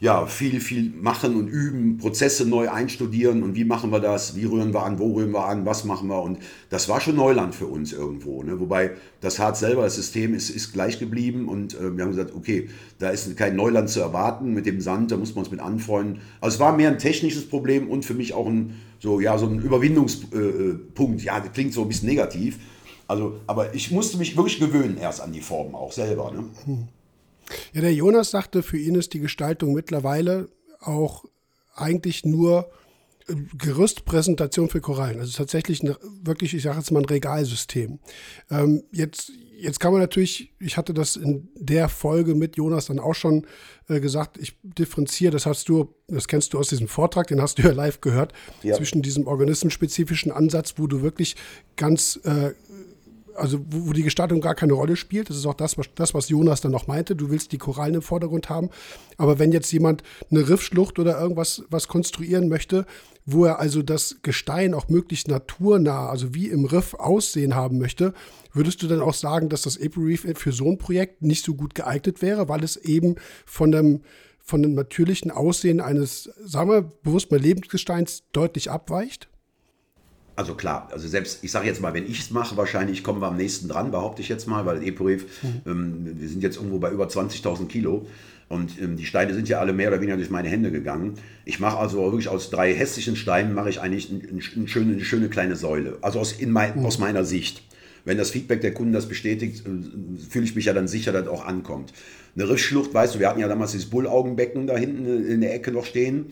ja, viel, viel machen und üben, Prozesse neu einstudieren und wie machen wir das, wie rühren wir an, wo rühren wir an, was machen wir und das war schon Neuland für uns irgendwo. Ne? Wobei das Harz selber, das System ist, ist gleich geblieben und äh, wir haben gesagt, okay, da ist kein Neuland zu erwarten mit dem Sand, da muss man uns mit anfreunden. Also es war mehr ein technisches Problem und für mich auch ein, so, ja, so ein Überwindungspunkt. ja, das klingt so ein bisschen negativ. Also, aber ich musste mich wirklich gewöhnen erst an die Formen auch selber. Ne? Ja, der Jonas sagte, für ihn ist die Gestaltung mittlerweile auch eigentlich nur äh, Gerüstpräsentation für Korallen. Also tatsächlich eine, wirklich, ich sage jetzt mal ein Regalsystem. Ähm, jetzt, jetzt kann man natürlich, ich hatte das in der Folge mit Jonas dann auch schon äh, gesagt, ich differenziere, das hast du, das kennst du aus diesem Vortrag, den hast du ja live gehört, ja. zwischen diesem organismenspezifischen Ansatz, wo du wirklich ganz äh, also wo, wo, die Gestaltung gar keine Rolle spielt. Das ist auch das was, das, was Jonas dann noch meinte. Du willst die Korallen im Vordergrund haben. Aber wenn jetzt jemand eine Riffschlucht oder irgendwas was konstruieren möchte, wo er also das Gestein auch möglichst naturnah, also wie im Riff aussehen haben möchte, würdest du dann auch sagen, dass das April Reef für so ein Projekt nicht so gut geeignet wäre, weil es eben von dem, von dem natürlichen Aussehen eines, sagen wir bewusst mal Lebensgesteins deutlich abweicht? Also klar, also selbst, ich sage jetzt mal, wenn ich es mache, wahrscheinlich kommen wir am nächsten dran, behaupte ich jetzt mal, weil Eporev, mhm. ähm, wir sind jetzt irgendwo bei über 20.000 Kilo und ähm, die Steine sind ja alle mehr oder weniger durch meine Hände gegangen. Ich mache also wirklich aus drei hässlichen Steinen mache ich eigentlich ein, ein, ein schöne, eine schöne kleine Säule, also aus, in mein, mhm. aus meiner Sicht. Wenn das Feedback der Kunden das bestätigt, äh, fühle ich mich ja dann sicher, dass das auch ankommt. Eine Riffschlucht, weißt du, wir hatten ja damals dieses Bullaugenbecken da hinten in der Ecke noch stehen.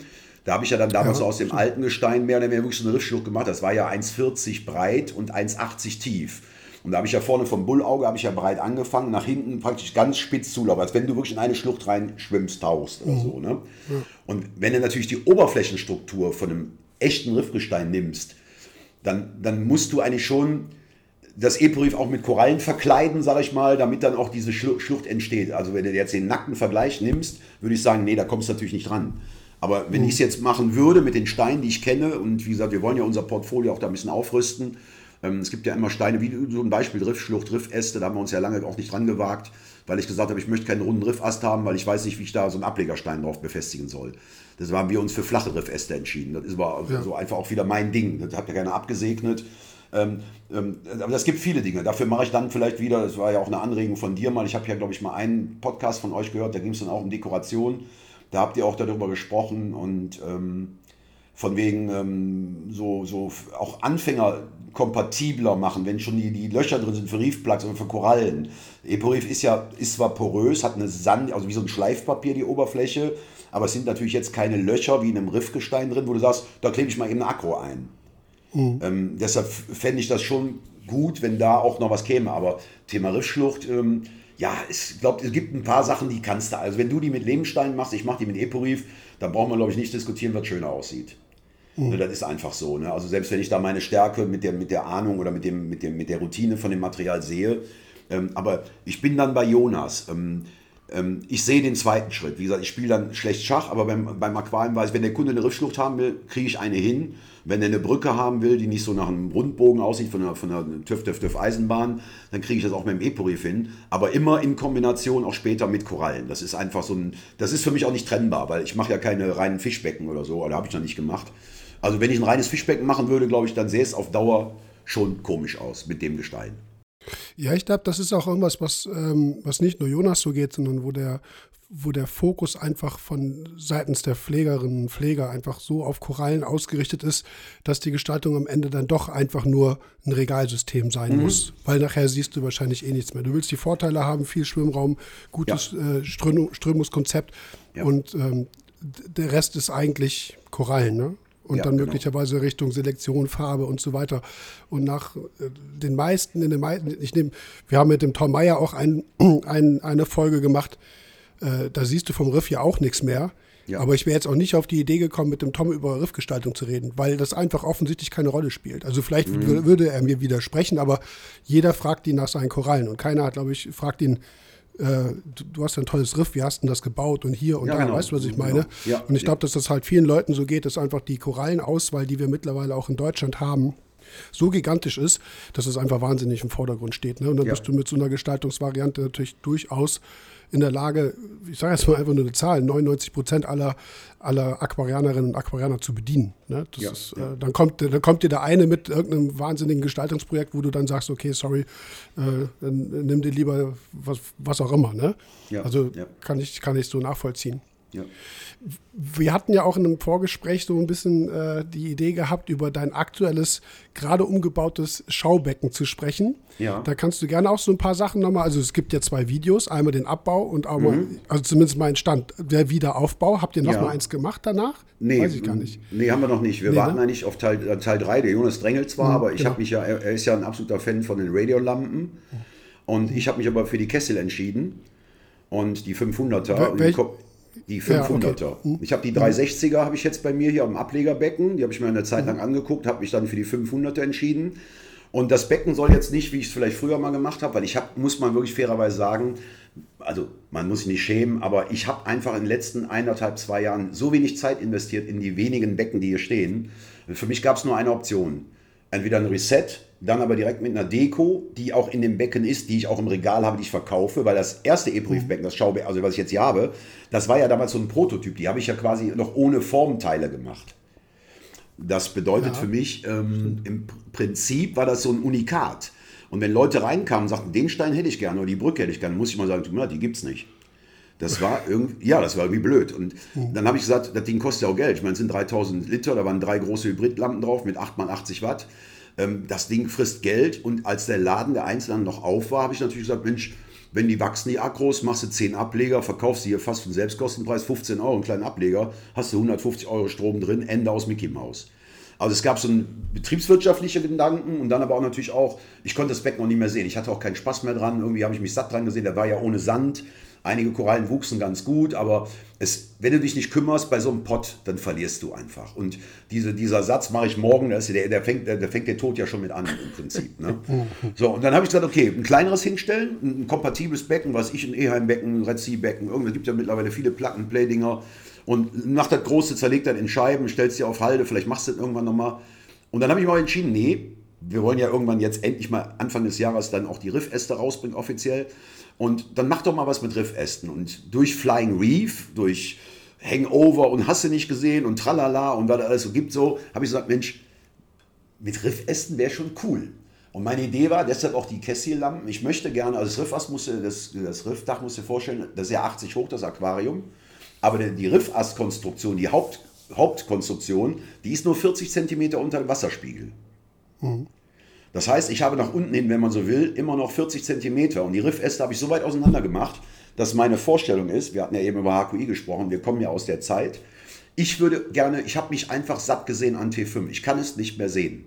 Da habe ich ja dann damals ja, aus dem alten Gestein mehr oder weniger wirklich so eine Riffschlucht gemacht. Das war ja 1,40 breit und 1,80 tief. Und da habe ich ja vorne vom Bullauge habe ich ja breit angefangen, nach hinten praktisch ganz spitz zulaufen, als wenn du wirklich in eine Schlucht rein schwimmst, tauchst oder mhm. so. Ne? Ja. Und wenn du natürlich die Oberflächenstruktur von einem echten Riffgestein nimmst, dann, dann musst du eigentlich schon das Eporeef auch mit Korallen verkleiden, sage ich mal, damit dann auch diese Schlucht entsteht. Also wenn du jetzt den nackten Vergleich nimmst, würde ich sagen, nee, da kommst du natürlich nicht dran. Aber wenn ich es jetzt machen würde mit den Steinen, die ich kenne, und wie gesagt, wir wollen ja unser Portfolio auch da ein bisschen aufrüsten. Ähm, es gibt ja immer Steine, wie so ein Beispiel Riffschlucht, Riffäste, da haben wir uns ja lange auch nicht dran gewagt, weil ich gesagt habe, ich möchte keinen runden Riffast haben, weil ich weiß nicht, wie ich da so einen Ablegerstein drauf befestigen soll. Deshalb haben wir uns für flache Riffäste entschieden. Das war ja. so einfach auch wieder mein Ding. Das hat ja keiner abgesegnet. Ähm, ähm, aber es gibt viele Dinge. Dafür mache ich dann vielleicht wieder, das war ja auch eine Anregung von dir mal, ich habe ja, glaube ich, mal einen Podcast von euch gehört, da ging es dann auch um Dekoration. Da habt ihr auch darüber gesprochen und ähm, von wegen ähm, so, so auch Anfänger kompatibler machen, wenn schon die, die Löcher drin sind für Reefplugs und für Korallen. Eporif ist ja ist zwar porös, hat eine Sand, also wie so ein Schleifpapier die Oberfläche, aber es sind natürlich jetzt keine Löcher wie in einem Riffgestein drin, wo du sagst, da klebe ich mal eben ein Akro ein. Mhm. Ähm, deshalb fände ich das schon gut, wenn da auch noch was käme. Aber Thema Riffschlucht, ähm, ja, ich glaube, es gibt ein paar Sachen, die kannst du. Also wenn du die mit Lehmstein machst, ich mache die mit Eporif, dann braucht man, glaube ich, nicht diskutieren, was schöner aussieht. Mhm. Das ist einfach so. Ne? Also selbst wenn ich da meine Stärke mit der, mit der Ahnung oder mit, dem, mit, dem, mit der Routine von dem Material sehe, ähm, aber ich bin dann bei Jonas. Ähm, ähm, ich sehe den zweiten Schritt. Wie gesagt, ich spiele dann schlecht Schach, aber beim, beim Aquarium weiß ich, wenn der Kunde eine Riffschlucht haben will, kriege ich eine hin. Wenn er eine Brücke haben will, die nicht so nach einem Rundbogen aussieht, von einer, von einer TÜV, TÜV, TÜV Eisenbahn, dann kriege ich das auch mit dem Eporif hin. Aber immer in Kombination auch später mit Korallen. Das ist einfach so ein, das ist für mich auch nicht trennbar, weil ich mache ja keine reinen Fischbecken oder so, oder habe ich noch nicht gemacht. Also wenn ich ein reines Fischbecken machen würde, glaube ich, dann sähe es auf Dauer schon komisch aus mit dem Gestein. Ja, ich glaube, das ist auch irgendwas, was, ähm, was nicht nur Jonas so geht, sondern wo der, wo der Fokus einfach von seitens der Pflegerinnen und Pfleger einfach so auf Korallen ausgerichtet ist, dass die Gestaltung am Ende dann doch einfach nur ein Regalsystem sein mhm. muss. Weil nachher siehst du wahrscheinlich eh nichts mehr. Du willst die Vorteile haben, viel Schwimmraum, gutes ja. äh, Strömungskonzept ja. und ähm, der Rest ist eigentlich Korallen, ne? und ja, dann genau. möglicherweise Richtung Selektion, Farbe und so weiter. Und nach äh, den meisten, in den meisten, ich nehme, wir haben mit dem Tom Meyer auch ein, (clears throat) ein, eine Folge gemacht, äh, da siehst du vom Riff ja auch nichts mehr. Ja. Aber ich wäre jetzt auch nicht auf die Idee gekommen, mit dem Tom über Riffgestaltung zu reden, weil das einfach offensichtlich keine Rolle spielt. Also vielleicht mhm. würde er mir widersprechen, aber jeder fragt ihn nach seinen Korallen und keiner hat, glaube ich, fragt ihn, äh, du, du, hast ein tolles Riff, wie hast du das gebaut und hier und ja, da, genau. weißt du, was ich meine? Genau. Ja, und ich glaube, dass das halt vielen Leuten so geht, dass einfach die Korallenauswahl, die wir mittlerweile auch in Deutschland haben, so gigantisch ist, dass es einfach wahnsinnig im Vordergrund steht. Ne? Und dann bist du mit so einer Gestaltungsvariante natürlich durchaus in der Lage, ich sage jetzt mal einfach nur eine Zahl, 99 Prozent aller, aller Aquarianerinnen und Aquarianer zu bedienen. Ne? Ja, ist, ja. Äh, dann, kommt, dann kommt dir der eine mit irgendeinem wahnsinnigen Gestaltungsprojekt, wo du dann sagst, okay, sorry, äh, dann nimm dir lieber was, was auch immer. Ne? Ja, also Kann, ich, kann ich so nachvollziehen. Ja. Wir hatten ja auch in einem Vorgespräch so ein bisschen äh, die Idee gehabt, über dein aktuelles, gerade umgebautes Schaubecken zu sprechen. Ja. Da kannst du gerne auch so ein paar Sachen nochmal, also es gibt ja zwei Videos, einmal den Abbau und einmal, mhm. also zumindest mein Stand, der Wiederaufbau. Habt ihr noch ja. mal eins gemacht danach? Nee, Weiß ich gar nicht. Nee, haben wir noch nicht. Wir nee, warten ne? eigentlich auf Teil, äh, Teil 3. Der Jonas drängelt zwar, mhm, aber ich genau. habe mich ja, er ist ja ein absoluter Fan von den Radiolampen. Und ich habe mich aber für die Kessel entschieden. Und die 500er. Wel die 500er. Ja, okay. Hm. Ich habe die 360er habe ich jetzt bei mir hier am Ablegerbecken. Die habe ich mir eine Zeit hm. lang angeguckt, habe mich dann für die 500er entschieden. Und das Becken soll jetzt nicht, wie ich es vielleicht früher mal gemacht habe, weil ich habe, muss man wirklich fairerweise sagen, also man muss sich nicht schämen, aber ich habe einfach in den letzten eineinhalb, zwei Jahren so wenig Zeit investiert in die wenigen Becken, die hier stehen. Für mich gab es nur eine Option. Entweder ein Reset dann aber direkt mit einer Deko, die auch in dem Becken ist, die ich auch im Regal habe, die ich verkaufe, weil das erste E-Briefbecken, das Schaubecken, also was ich jetzt hier habe, das war ja damals so ein Prototyp, die habe ich ja quasi noch ohne Formteile gemacht. Das bedeutet ja, für mich, ähm, im Prinzip war das so ein Unikat. Und wenn Leute reinkamen und sagten, den Stein hätte ich gerne oder die Brücke hätte ich gerne, muss ich mal sagen, na, die gibt es nicht. Das war irgendwie, ja, das war irgendwie blöd. Und dann habe ich gesagt, das Ding kostet ja auch Geld. Ich meine, es sind 3000 Liter, da waren drei große Hybridlampen drauf mit 8 x 80 Watt. Ähm, das Ding frisst Geld und als der Laden der Einzelnen noch auf war, habe ich natürlich gesagt, Mensch, wenn die wachsen, die Akros, machst du 10 Ableger, verkaufst sie hier fast den Selbstkostenpreis 15 Euro, einen kleinen Ableger, hast du 150 Euro Strom drin, Ende aus Mickey Mouse. Also es gab so einen betriebswirtschaftlichen Gedanken und dann aber auch natürlich auch, ich konnte das Becken noch nicht mehr sehen. Ich hatte auch keinen Spaß mehr dran. Irgendwie habe ich mich satt dran gesehen. Der war ja ohne Sand. Einige Korallen wuchsen ganz gut, aber es, wenn du dich nicht kümmerst bei so einem Pott, dann verlierst du einfach. Und diese, dieser Satz mache ich morgen, der, der, fängt, der, der, fängt der Tod ja schon mit an im Prinzip. Ne? (laughs) So, und dann habe ich gesagt, okay, ein kleineres hinstellen, ein, kompatibles Becken, was ich, ein Eheim-Becken, ein Red Sea-Becken, es gibt ja mittlerweile viele Plug-and-Play-Dinger. Und nach das große zerlegt dann in Scheiben, stellst dir auf Halde, vielleicht machst du das irgendwann nochmal. Und dann habe ich mal entschieden, nee, wir wollen ja irgendwann jetzt endlich mal Anfang des Jahres dann auch die Riffäste rausbringen, offiziell. Und dann mach doch mal was mit Riffästen. Und durch Flying Reef, durch Hangover und Hasse nicht gesehen und Tralala und was alles so gibt, so, habe ich gesagt, Mensch, mit Riffästen wäre schon cool. Und meine Idee war deshalb auch die Kessil-Lampen. Ich möchte gerne, also das Riffast musste, das, das Riffdach musst du dir vorstellen, das ist ja 80 hoch, das Aquarium. Aber die Riffastkonstruktion, die Haupt, Hauptkonstruktion, die ist nur 40 cm unter dem Wasserspiegel. Mhm. Das heißt, ich habe nach unten hin, wenn man so will, immer noch 40 cm und die Riffäste habe ich so weit auseinander gemacht, dass meine Vorstellung ist, wir hatten ja eben über HQI gesprochen, wir kommen ja aus der Zeit, ich würde gerne, ich habe mich einfach satt gesehen an T5, ich kann es nicht mehr sehen.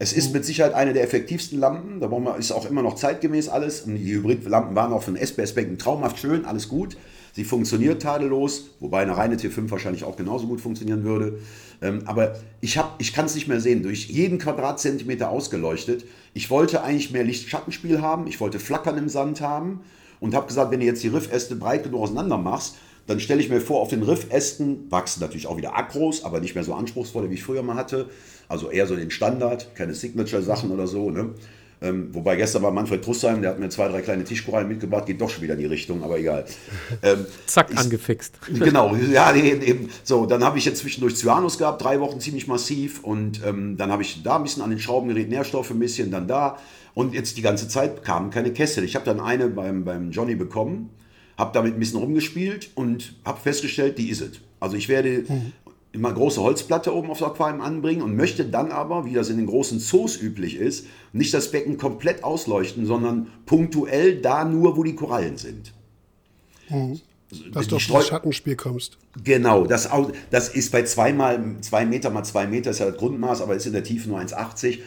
Es ist mit Sicherheit eine der effektivsten Lampen. Da brauchen wir, ist auch immer noch zeitgemäß alles. Und die Hybridlampen waren auch von SBS Becken traumhaft schön, alles gut. Sie funktioniert tadellos, wobei eine reine T5 wahrscheinlich auch genauso gut funktionieren würde. Ähm, aber ich, ich kann es nicht mehr sehen. Durch jeden Quadratzentimeter ausgeleuchtet. Ich wollte eigentlich mehr Licht-Schattenspiel haben. Ich wollte Flackern im Sand haben. Und habe gesagt, wenn du jetzt die Riffäste breit genug auseinander machst, dann stelle ich mir vor, auf den Riffästen wachsen natürlich auch wieder Akros, aber nicht mehr so anspruchsvolle, wie ich früher mal hatte. Also eher so den Standard, keine Signature-Sachen oder so. Ne? Ähm, wobei gestern war Manfred Trussheim, der hat mir zwei, drei kleine Tischkorallen mitgebracht, geht doch schon wieder in die Richtung, aber egal. Ähm, Zack, ich, angefixt. (laughs) Genau, ja, eben. So, dann habe ich jetzt zwischendurch Cyanus gehabt, drei Wochen ziemlich massiv und ähm, dann habe ich da ein bisschen an den Schrauben geredet, Nährstoffe ein bisschen, dann da. Und jetzt die ganze Zeit kamen keine Kessel. Ich habe dann eine beim, beim Johnny bekommen habe damit ein bisschen rumgespielt und habe festgestellt, die ist es. Also ich werde mhm. Immer große Holzplatte oben aufs Aquarium anbringen und möchte dann aber, wie das in den großen Zoos üblich ist, nicht das Becken komplett ausleuchten, sondern punktuell da nur, wo die Korallen sind. Mhm. Dass du auf das Schattenspiel kommst. Genau, das, das ist bei zwei, mal, zwei Meter mal zwei Meter, ist ja das Grundmaß, aber ist in der Tiefe nur 1,80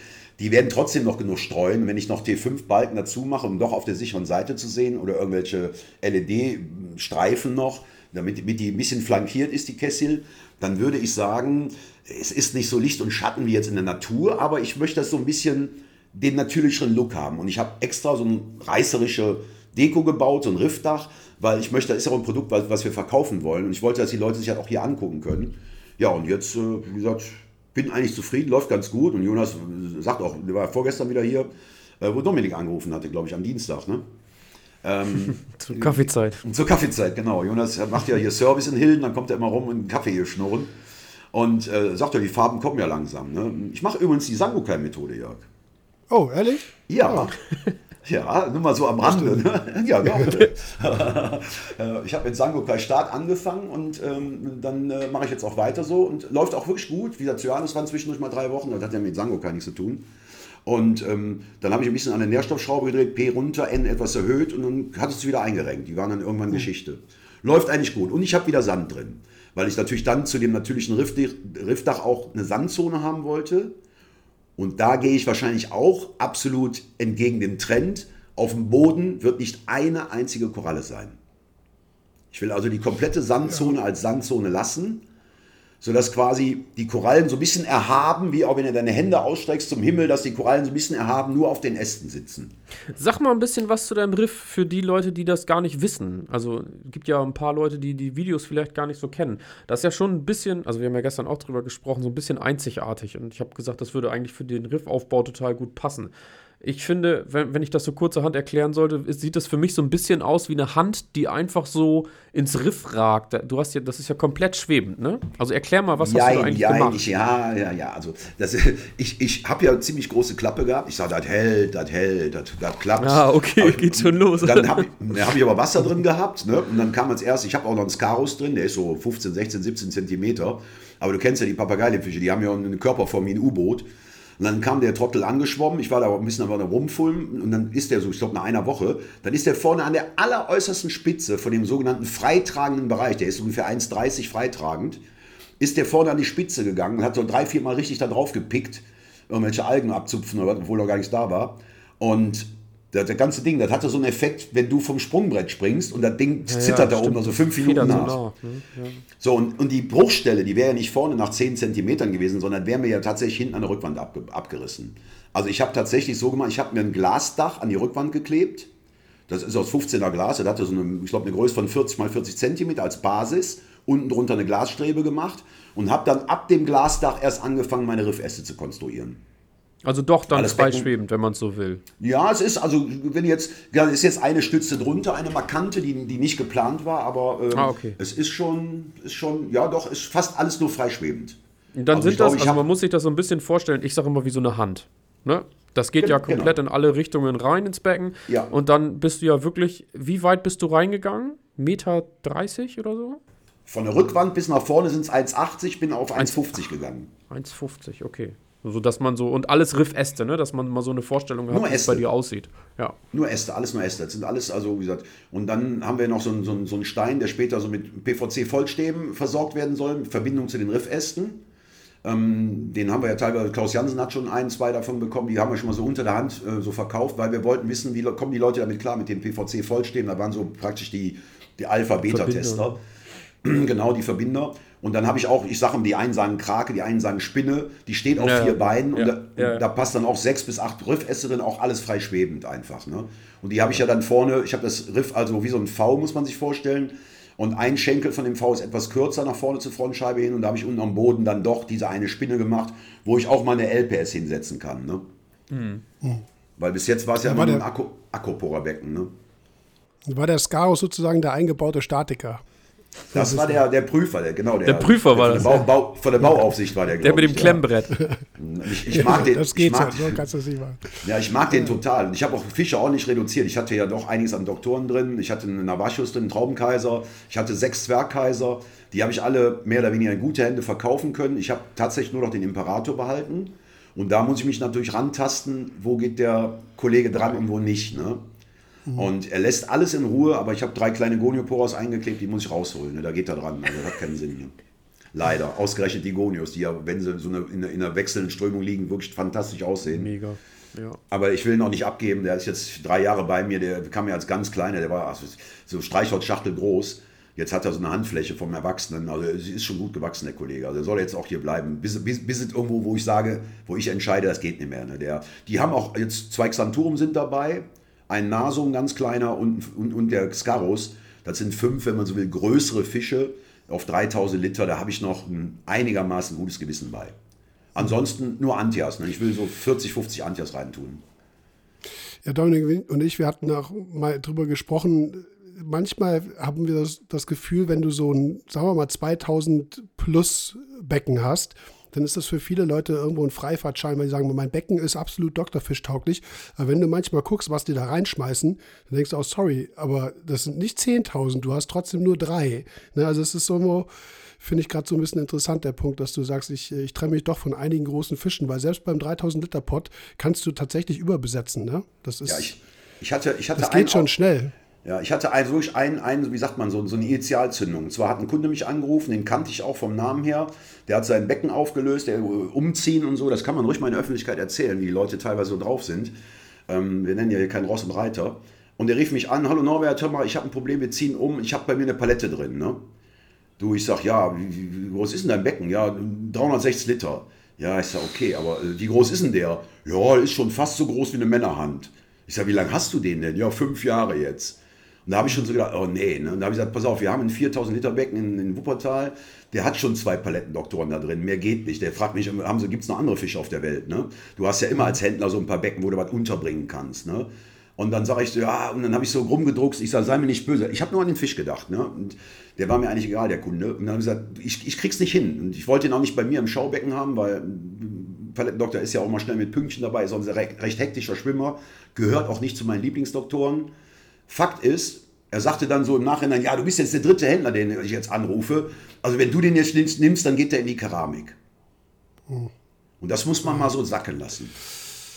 die werden trotzdem noch genug streuen. Wenn ich noch T5-Balken dazu mache, um doch auf der sicheren Seite zu sehen oder irgendwelche LED-Streifen noch, damit, damit die ein bisschen flankiert ist, die Kessel, dann würde ich sagen, es ist nicht so Licht und Schatten wie jetzt in der Natur, aber ich möchte das so ein bisschen den natürlicheren Look haben. Und ich habe extra so ein reißerische Deko gebaut, so ein Riffdach, weil ich möchte, das ist ja auch ein Produkt, was wir verkaufen wollen. Und ich wollte, dass die Leute sich halt auch hier angucken können. Ja, und jetzt, äh, wie gesagt, bin eigentlich zufrieden, läuft ganz gut. Und Jonas sagt auch, der war vorgestern wieder hier, äh, wo Dominik angerufen hatte, glaube ich, am Dienstag. Ne? Ähm, (laughs) zur Kaffeezeit. Zur Kaffeezeit, genau. Jonas macht ja hier Service in Hilden, dann kommt er immer rum und einen Kaffee hier schnurren. Und äh, sagt ja, die Farben kommen ja langsam. Ne? Ich mache übrigens die Sangokai-Methode, Jörg. Oh, ehrlich? Ja. Oh. (laughs) Ja, nur mal so am Rande. Ne? Ja, doch. (laughs) Äh, ich habe mit Sangokai Start angefangen und ähm, dann äh, mache ich jetzt auch weiter so und läuft auch wirklich gut. Wie gesagt, Johannes waren zwischendurch mal drei Wochen, das hat ja mit Sangokai nichts zu tun. Und ähm, dann habe ich ein bisschen an der Nährstoffschraube gedreht, P runter, N etwas erhöht und dann hat es wieder eingerenkt. Die waren dann irgendwann mhm. Geschichte. Läuft eigentlich gut. Und ich habe wieder Sand drin, weil ich natürlich dann zu dem natürlichen Riffdach auch eine Sandzone haben wollte. Und da gehe ich wahrscheinlich auch absolut entgegen dem Trend. Auf dem Boden wird nicht eine einzige Koralle sein. Ich will also die komplette Sandzone als Sandzone lassen sodass quasi die Korallen so ein bisschen erhaben, wie auch wenn du deine Hände ausstreckst zum Himmel, dass die Korallen so ein bisschen erhaben nur auf den Ästen sitzen. Sag mal ein bisschen was zu deinem Riff für die Leute, die das gar nicht wissen. Also gibt ja ein paar Leute, die die Videos vielleicht gar nicht so kennen. Das ist ja schon ein bisschen, also wir haben ja gestern auch drüber gesprochen, so ein bisschen einzigartig. Und ich habe gesagt, das würde eigentlich für den Riffaufbau total gut passen. Ich finde, wenn, wenn ich das so kurzerhand erklären sollte, sieht das für mich so ein bisschen aus wie eine Hand, die einfach so ins Riff ragt. Du hast ja, das ist ja komplett schwebend, ne? Also erklär mal, was ja, hast du da eigentlich ja, gemacht? Ich, ja, ja, ja. Also das, (laughs) ich, ich habe ja ziemlich große Klappe gehabt. Ich sage, das hält, das hält, das, das klappt. Ah, okay, ich, geht schon los. Dann habe ich, hab ich aber Wasser drin gehabt, ne? Und dann kam als erstes, ich habe auch noch einen Scarus drin, der ist so 15, 16, 17 Zentimeter. Aber du kennst ja die Papageienfische, die haben ja eine Körperform wie ein U-Boot. Und dann kam der Trottel angeschwommen, ich war da ein bisschen am rumfulmen und dann ist der so, ich glaube nach einer Woche, dann ist der vorne an der alleräußersten Spitze von dem sogenannten freitragenden Bereich, der ist ungefähr 1,30 freitragend, ist der vorne an die Spitze gegangen und hat so drei, vier Mal richtig da drauf gepickt, irgendwelche Algen abzupfen, obwohl er gar nichts da war. Und das, das, ganze Ding, das hatte so einen Effekt, wenn du vom Sprungbrett springst und das Ding ja, zittert ja, da oben also fünf Minuten nach. So, nach, ne? ja. so und, und die Bruchstelle, die wäre ja nicht vorne nach 10 Zentimetern gewesen, sondern wäre mir ja tatsächlich hinten an der Rückwand abge, abgerissen. Also ich habe tatsächlich so gemacht, ich habe mir ein Glasdach an die Rückwand geklebt. Das ist aus 15er Glas, das hatte so eine, ich glaube, eine Größe von 40 mal 40 Zentimeter als Basis. Unten drunter eine Glasstrebe gemacht und habe dann ab dem Glasdach erst angefangen, meine Riffäste zu konstruieren. Also doch dann freischwebend, wenn man es so will. Ja, es ist, also wenn jetzt, ja, ist jetzt eine Stütze drunter, eine markante, die, die nicht geplant war, aber ähm, ah, okay. es ist schon, ist schon, ja doch, ist fast alles nur freischwebend. Und dann also sind das, glaub, also man muss sich das so ein bisschen vorstellen, ich sage immer wie so eine Hand. Ne? Das geht ja komplett genau. in alle Richtungen rein ins Becken. Ja. Und dann bist du ja wirklich, wie weit bist du reingegangen? Meter 30 oder so? Von der Rückwand bis nach vorne sind es 1,80, bin auf 1,50 gegangen. 1,50, okay. So dass man so, und alles Riffäste, ne? dass man mal so eine Vorstellung hat, wie es bei dir aussieht. Ja. Nur Äste, alles nur Äste. Das sind alles, also wie gesagt, und dann haben wir noch so einen, so einen, so einen Stein, der später so mit PVC-Vollstäben versorgt werden soll, in Verbindung zu den Riffästen. Ähm, den haben wir ja teilweise, Klaus Jansen hat schon ein, zwei davon bekommen, die haben wir schon mal so unter der Hand äh, so verkauft, weil wir wollten wissen, wie kommen die Leute damit klar mit dem PVC vollstehen. Da waren so praktisch die, die Alpha-Beta-Tester. (clears throat) genau, die Verbinder. Und dann habe ich auch, ich sage die einen sagen Krake, die einen sagen Spinne, die steht auf ja, vier Beinen ja, und da, ja. da, passt dann auch sechs bis acht Riffäste drin, auch alles frei schwebend einfach. Ne? Und die habe ich ja dann vorne, ich habe das Riff also wie so ein V, muss man sich vorstellen. Und ein Schenkel von dem V ist etwas kürzer nach vorne zur Frontscheibe hin und da habe ich unten am Boden dann doch diese eine Spinne gemacht, wo ich auch mal eine LPS hinsetzen kann. Ne? Mhm. Weil bis jetzt war es ja immer ein Akku, Akkuporerbecken. Ne? War der Scarus sozusagen der eingebaute Statiker? Das war der, der Prüfer, der, genau. Der, der Prüfer war das. Bau, Bau, von der Bauaufsicht war der, Der mit dem Klemmbrett. Ich, ich, mag (laughs) den. Das geht mag, so, kannst du es nicht machen. Ja, ich mag den total. Ich habe auch Fische auch nicht reduziert. Ich hatte ja doch einiges an Doktoren drin. Ich hatte einen Navajos drin, einen Traubenkaiser. Ich hatte sechs Zwergkaiser. Die habe ich alle mehr oder weniger in gute Hände verkaufen können. Ich habe tatsächlich nur noch den Imperator behalten. Und da muss ich mich natürlich rantasten, wo geht der Kollege dran und wo nicht. Ne? Mhm. Und er lässt alles in Ruhe, aber ich habe drei kleine Gonioporas eingeklebt, die muss ich rausholen. Ne? Da geht er dran. Also das hat keinen Sinn hier. Leider. Ausgerechnet die Gonios, die ja, wenn sie so eine, in, einer wechselnden Strömung liegen, wirklich fantastisch aussehen. Mega. Ja. Aber ich will ihn noch nicht abgeben. Der ist jetzt drei Jahre bei mir. Der kam mir als ganz kleiner. Der war also so Streichholzschachtel groß. Jetzt hat er so eine Handfläche vom Erwachsenen. Also sie ist schon gut gewachsen, der Kollege. Also er soll jetzt auch hier bleiben. Bis, bis, bis irgendwo, wo ich sage, wo ich entscheide, das geht nicht mehr. Ne? Der, die haben auch jetzt zwei Xanturum sind dabei ein Nasum ganz kleiner und, und, und der Scaros. Das sind fünf, wenn man so will, größere Fische auf 3000 Liter. Da habe ich noch ein einigermaßen gutes Gewissen bei. Ansonsten nur Antias. Ne? Ich will so 40, 50 Antias reintun. Ja, Dominik und ich, wir hatten auch mal drüber gesprochen. Manchmal haben wir das, das Gefühl, wenn du so ein, sagen wir mal, 2000 plus Becken hast, dann ist das für viele Leute irgendwo ein Freifahrtschein, weil die sagen, mein Becken ist absolut doktorfischtauglich. Aber wenn du manchmal guckst, was die da reinschmeißen, dann denkst du auch, sorry, aber das sind nicht 10.000, du hast trotzdem nur drei. Ne, also es ist so, finde ich gerade so ein bisschen interessant, der Punkt, dass du sagst, ich, ich trenne mich doch von einigen großen Fischen, weil selbst beim 3000 Liter Pot kannst du tatsächlich überbesetzen. Ne? Das ist, ja, ich, ich hatte, ich hatte das geht schon schnell. Ja, ich hatte also wirklich einen, einen, wie sagt man, so, so eine Initialzündung. Und zwar hat ein Kunde mich angerufen, den kannte ich auch vom Namen her. Der hat sein Becken aufgelöst, der umziehen und so. Das kann man ruhig mal in der Öffentlichkeit erzählen, wie die Leute teilweise so drauf sind. Ähm, wir nennen ja hier keinen Ross und Reiter. Und der rief mich an: Hallo Norbert, hör mal, ich habe ein Problem, wir ziehen um. Ich habe bei mir eine Palette drin. Ne? Du, ich sag, ja, wie, wie groß ist denn dein Becken? Ja, 360 Liter. Ja, ich sag, okay, aber äh, wie groß ist denn der? Ja, ist schon fast so groß wie eine Männerhand. Ich sag, wie lange hast du den denn? Ja, fünf Jahre jetzt. Und da habe ich schon so gedacht, oh nee. Ne? Und da habe ich gesagt, pass auf, wir haben ein 4000 Liter Becken in, in Wuppertal. Der hat schon zwei Palettendoktoren da drin. Mehr geht nicht. Der fragt mich, gibt es noch andere Fische auf der Welt? Ne? Du hast ja immer als Händler so ein paar Becken, wo du was unterbringen kannst. Ne? Und dann sage ich so, ja, und dann habe ich so rumgedruckt. Ich sage, sei mir nicht böse. Ich habe nur an den Fisch gedacht. Ne? Und der war mir eigentlich egal, der Kunde. Und dann habe ich gesagt, ich, ich krieg's nicht hin. Und ich wollte ihn auch nicht bei mir im Schaubecken haben, weil Palettendoktor ist ja auch mal schnell mit Pünktchen dabei, ist auch ein recht, recht hektischer Schwimmer, gehört auch nicht zu meinen Lieblingsdoktoren. Fakt ist, er sagte dann so im Nachhinein, ja, du bist jetzt der dritte Händler, den ich jetzt anrufe. Also wenn du den jetzt nimmst, dann geht der in die Keramik. Und das muss man mal so sacken lassen.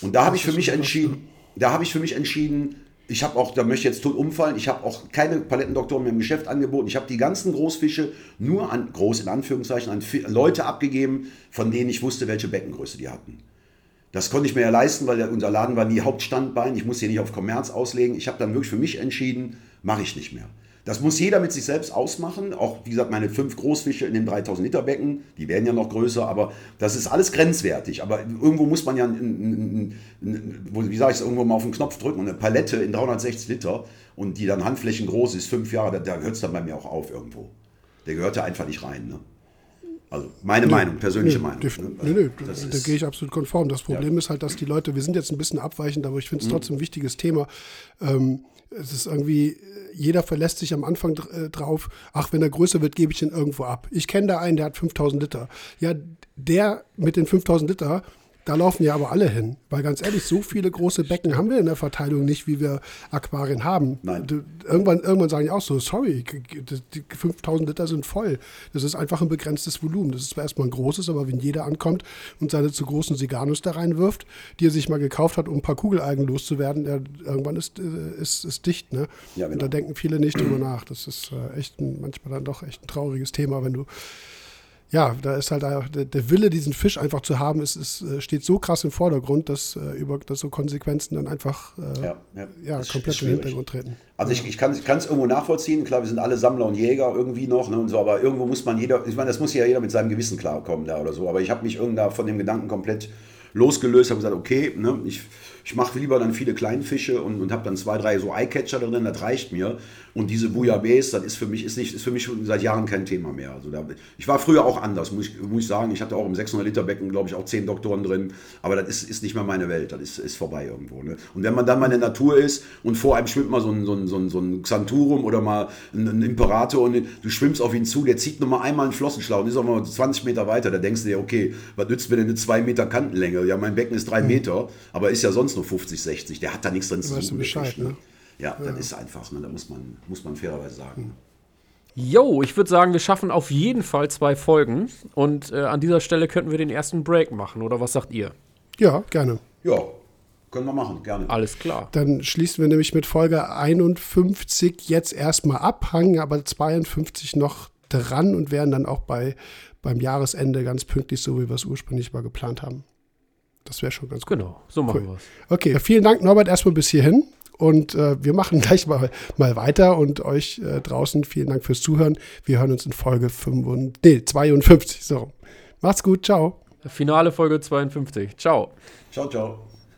Und da habe ich für mich entschieden, da habe ich für mich entschieden, ich habe auch, da möchte ich jetzt tot umfallen, ich habe auch keine Palettendoktoren mehr im Geschäft angeboten. Ich habe die ganzen Großfische nur an, groß in Anführungszeichen, an Leute abgegeben, von denen ich wusste, welche Beckengröße die hatten. Das konnte ich mir ja leisten, weil unser Laden war nie Hauptstandbein. Ich musste hier nicht auf Kommerz auslegen. Ich habe dann wirklich für mich entschieden, mache ich nicht mehr. Das muss jeder mit sich selbst ausmachen. Auch, wie gesagt, meine fünf Großfische in den 3000 Liter Becken, die werden ja noch größer, aber das ist alles grenzwertig. Aber irgendwo muss man ja, wie sage ich es, irgendwo mal auf den Knopf drücken und eine Palette in 360 Liter und die dann Handflächen groß ist, fünf Jahre, da, da hört es dann bei mir auch auf irgendwo. Der gehört da einfach nicht rein. Ne? Also meine nee, Meinung, persönliche nee, Meinung. Ne? Nee, nee, da, da gehe ich absolut konform. Das Problem ja. ist halt, dass die Leute, wir sind jetzt ein bisschen abweichend, aber ich finde es mhm. trotzdem ein wichtiges Thema. Ähm, es ist irgendwie, jeder verlässt sich am Anfang äh, drauf, ach, wenn er größer wird, gebe ich ihn irgendwo ab. Ich kenne da einen, der hat 5000 Liter. Ja, der mit den 5000 Liter, da laufen ja aber alle hin. Weil ganz ehrlich, so viele große Becken haben wir in der Verteilung nicht, wie wir Aquarien haben. Nein. Irgendwann, irgendwann sagen die auch so, sorry, die 5000 Liter sind voll. Das ist einfach ein begrenztes Volumen. Das ist zwar erstmal ein großes, aber wenn jeder ankommt und seine zu großen Siganus da reinwirft, die er sich mal gekauft hat, um ein paar Kugelalgen loszuwerden, ja, irgendwann ist, äh, ist, ist dicht. Ne? Ja, genau. Und da denken viele nicht drüber nach. Das ist äh, echt ein, manchmal dann doch echt ein trauriges Thema, wenn du ja, da ist halt der, Wille, diesen Fisch einfach zu haben, ist, ist, äh, steht so krass im Vordergrund, dass, äh, über, dass so Konsequenzen dann einfach äh, ja, ja, ja komplett im Hintergrund treten. Also ich, ich kann es irgendwo nachvollziehen. Klar, wir sind alle Sammler und Jäger irgendwie noch ne, und so, aber irgendwo muss man jeder, ich meine, das muss ja jeder mit seinem Gewissen klarkommen da oder so. Aber ich habe mich irgendwann von dem Gedanken komplett losgelöst, habe gesagt, okay, ne, ich ich mache lieber dann viele Kleinfische und, und habe dann zwei, drei so Eyecatcher drin, das reicht mir. Und diese Bouillabaisse, das ist für mich, ist nicht, ist für mich schon seit Jahren kein Thema mehr. Also da, ich war früher auch anders, muss ich, muss ich sagen. Ich hatte auch im 600 Liter Becken, glaube ich, auch zehn Doktoren drin. Aber das ist, ist nicht mehr meine Welt. Das ist, ist vorbei irgendwo. Ne? Und wenn man dann mal in der Natur ist und vor einem schwimmt mal so ein, so ein, so ein, so ein Xanturum oder mal ein, ein, Imperator und du schwimmst auf ihn zu, der zieht nur mal einmal einen Flossenschlag und ist auch mal 20 Meter weiter. Da denkst du dir, okay, was nützt mir denn eine 2 Meter Kantenlänge? Ja, mein Becken ist 3 mhm. Meter, aber ist ja sonst nur 50, 60 nicht. Der hat da nichts drin zu suchen. Bescheid, ne? Ja, ja, das ist einfach, ne? da muss man, muss man fairerweise sagen. Jo, ich würde sagen, wir schaffen auf jeden Fall zwei Folgen. Und äh, an dieser Stelle könnten wir den ersten Break machen, oder was sagt ihr? Ja, gerne. Ja, können wir machen, gerne. Alles klar. Dann schließen wir nämlich mit Folge 51 jetzt erstmal ab, hangen aber 52 noch dran und werden dann auch bei, beim Jahresende ganz pünktlich, so wie wir es ursprünglich mal geplant haben. Das wäre schon ganz gut. Genau, so machen cool. wir es. Okay, vielen Dank, Norbert, erstmal bis hierhin. Und äh, wir machen (laughs) gleich mal, mal weiter und euch äh, draußen vielen Dank fürs Zuhören. Wir hören uns in Folge 5, nee, 52. So. Macht's gut, ciao. Finale Folge 52. Ciao. Ciao, ciao.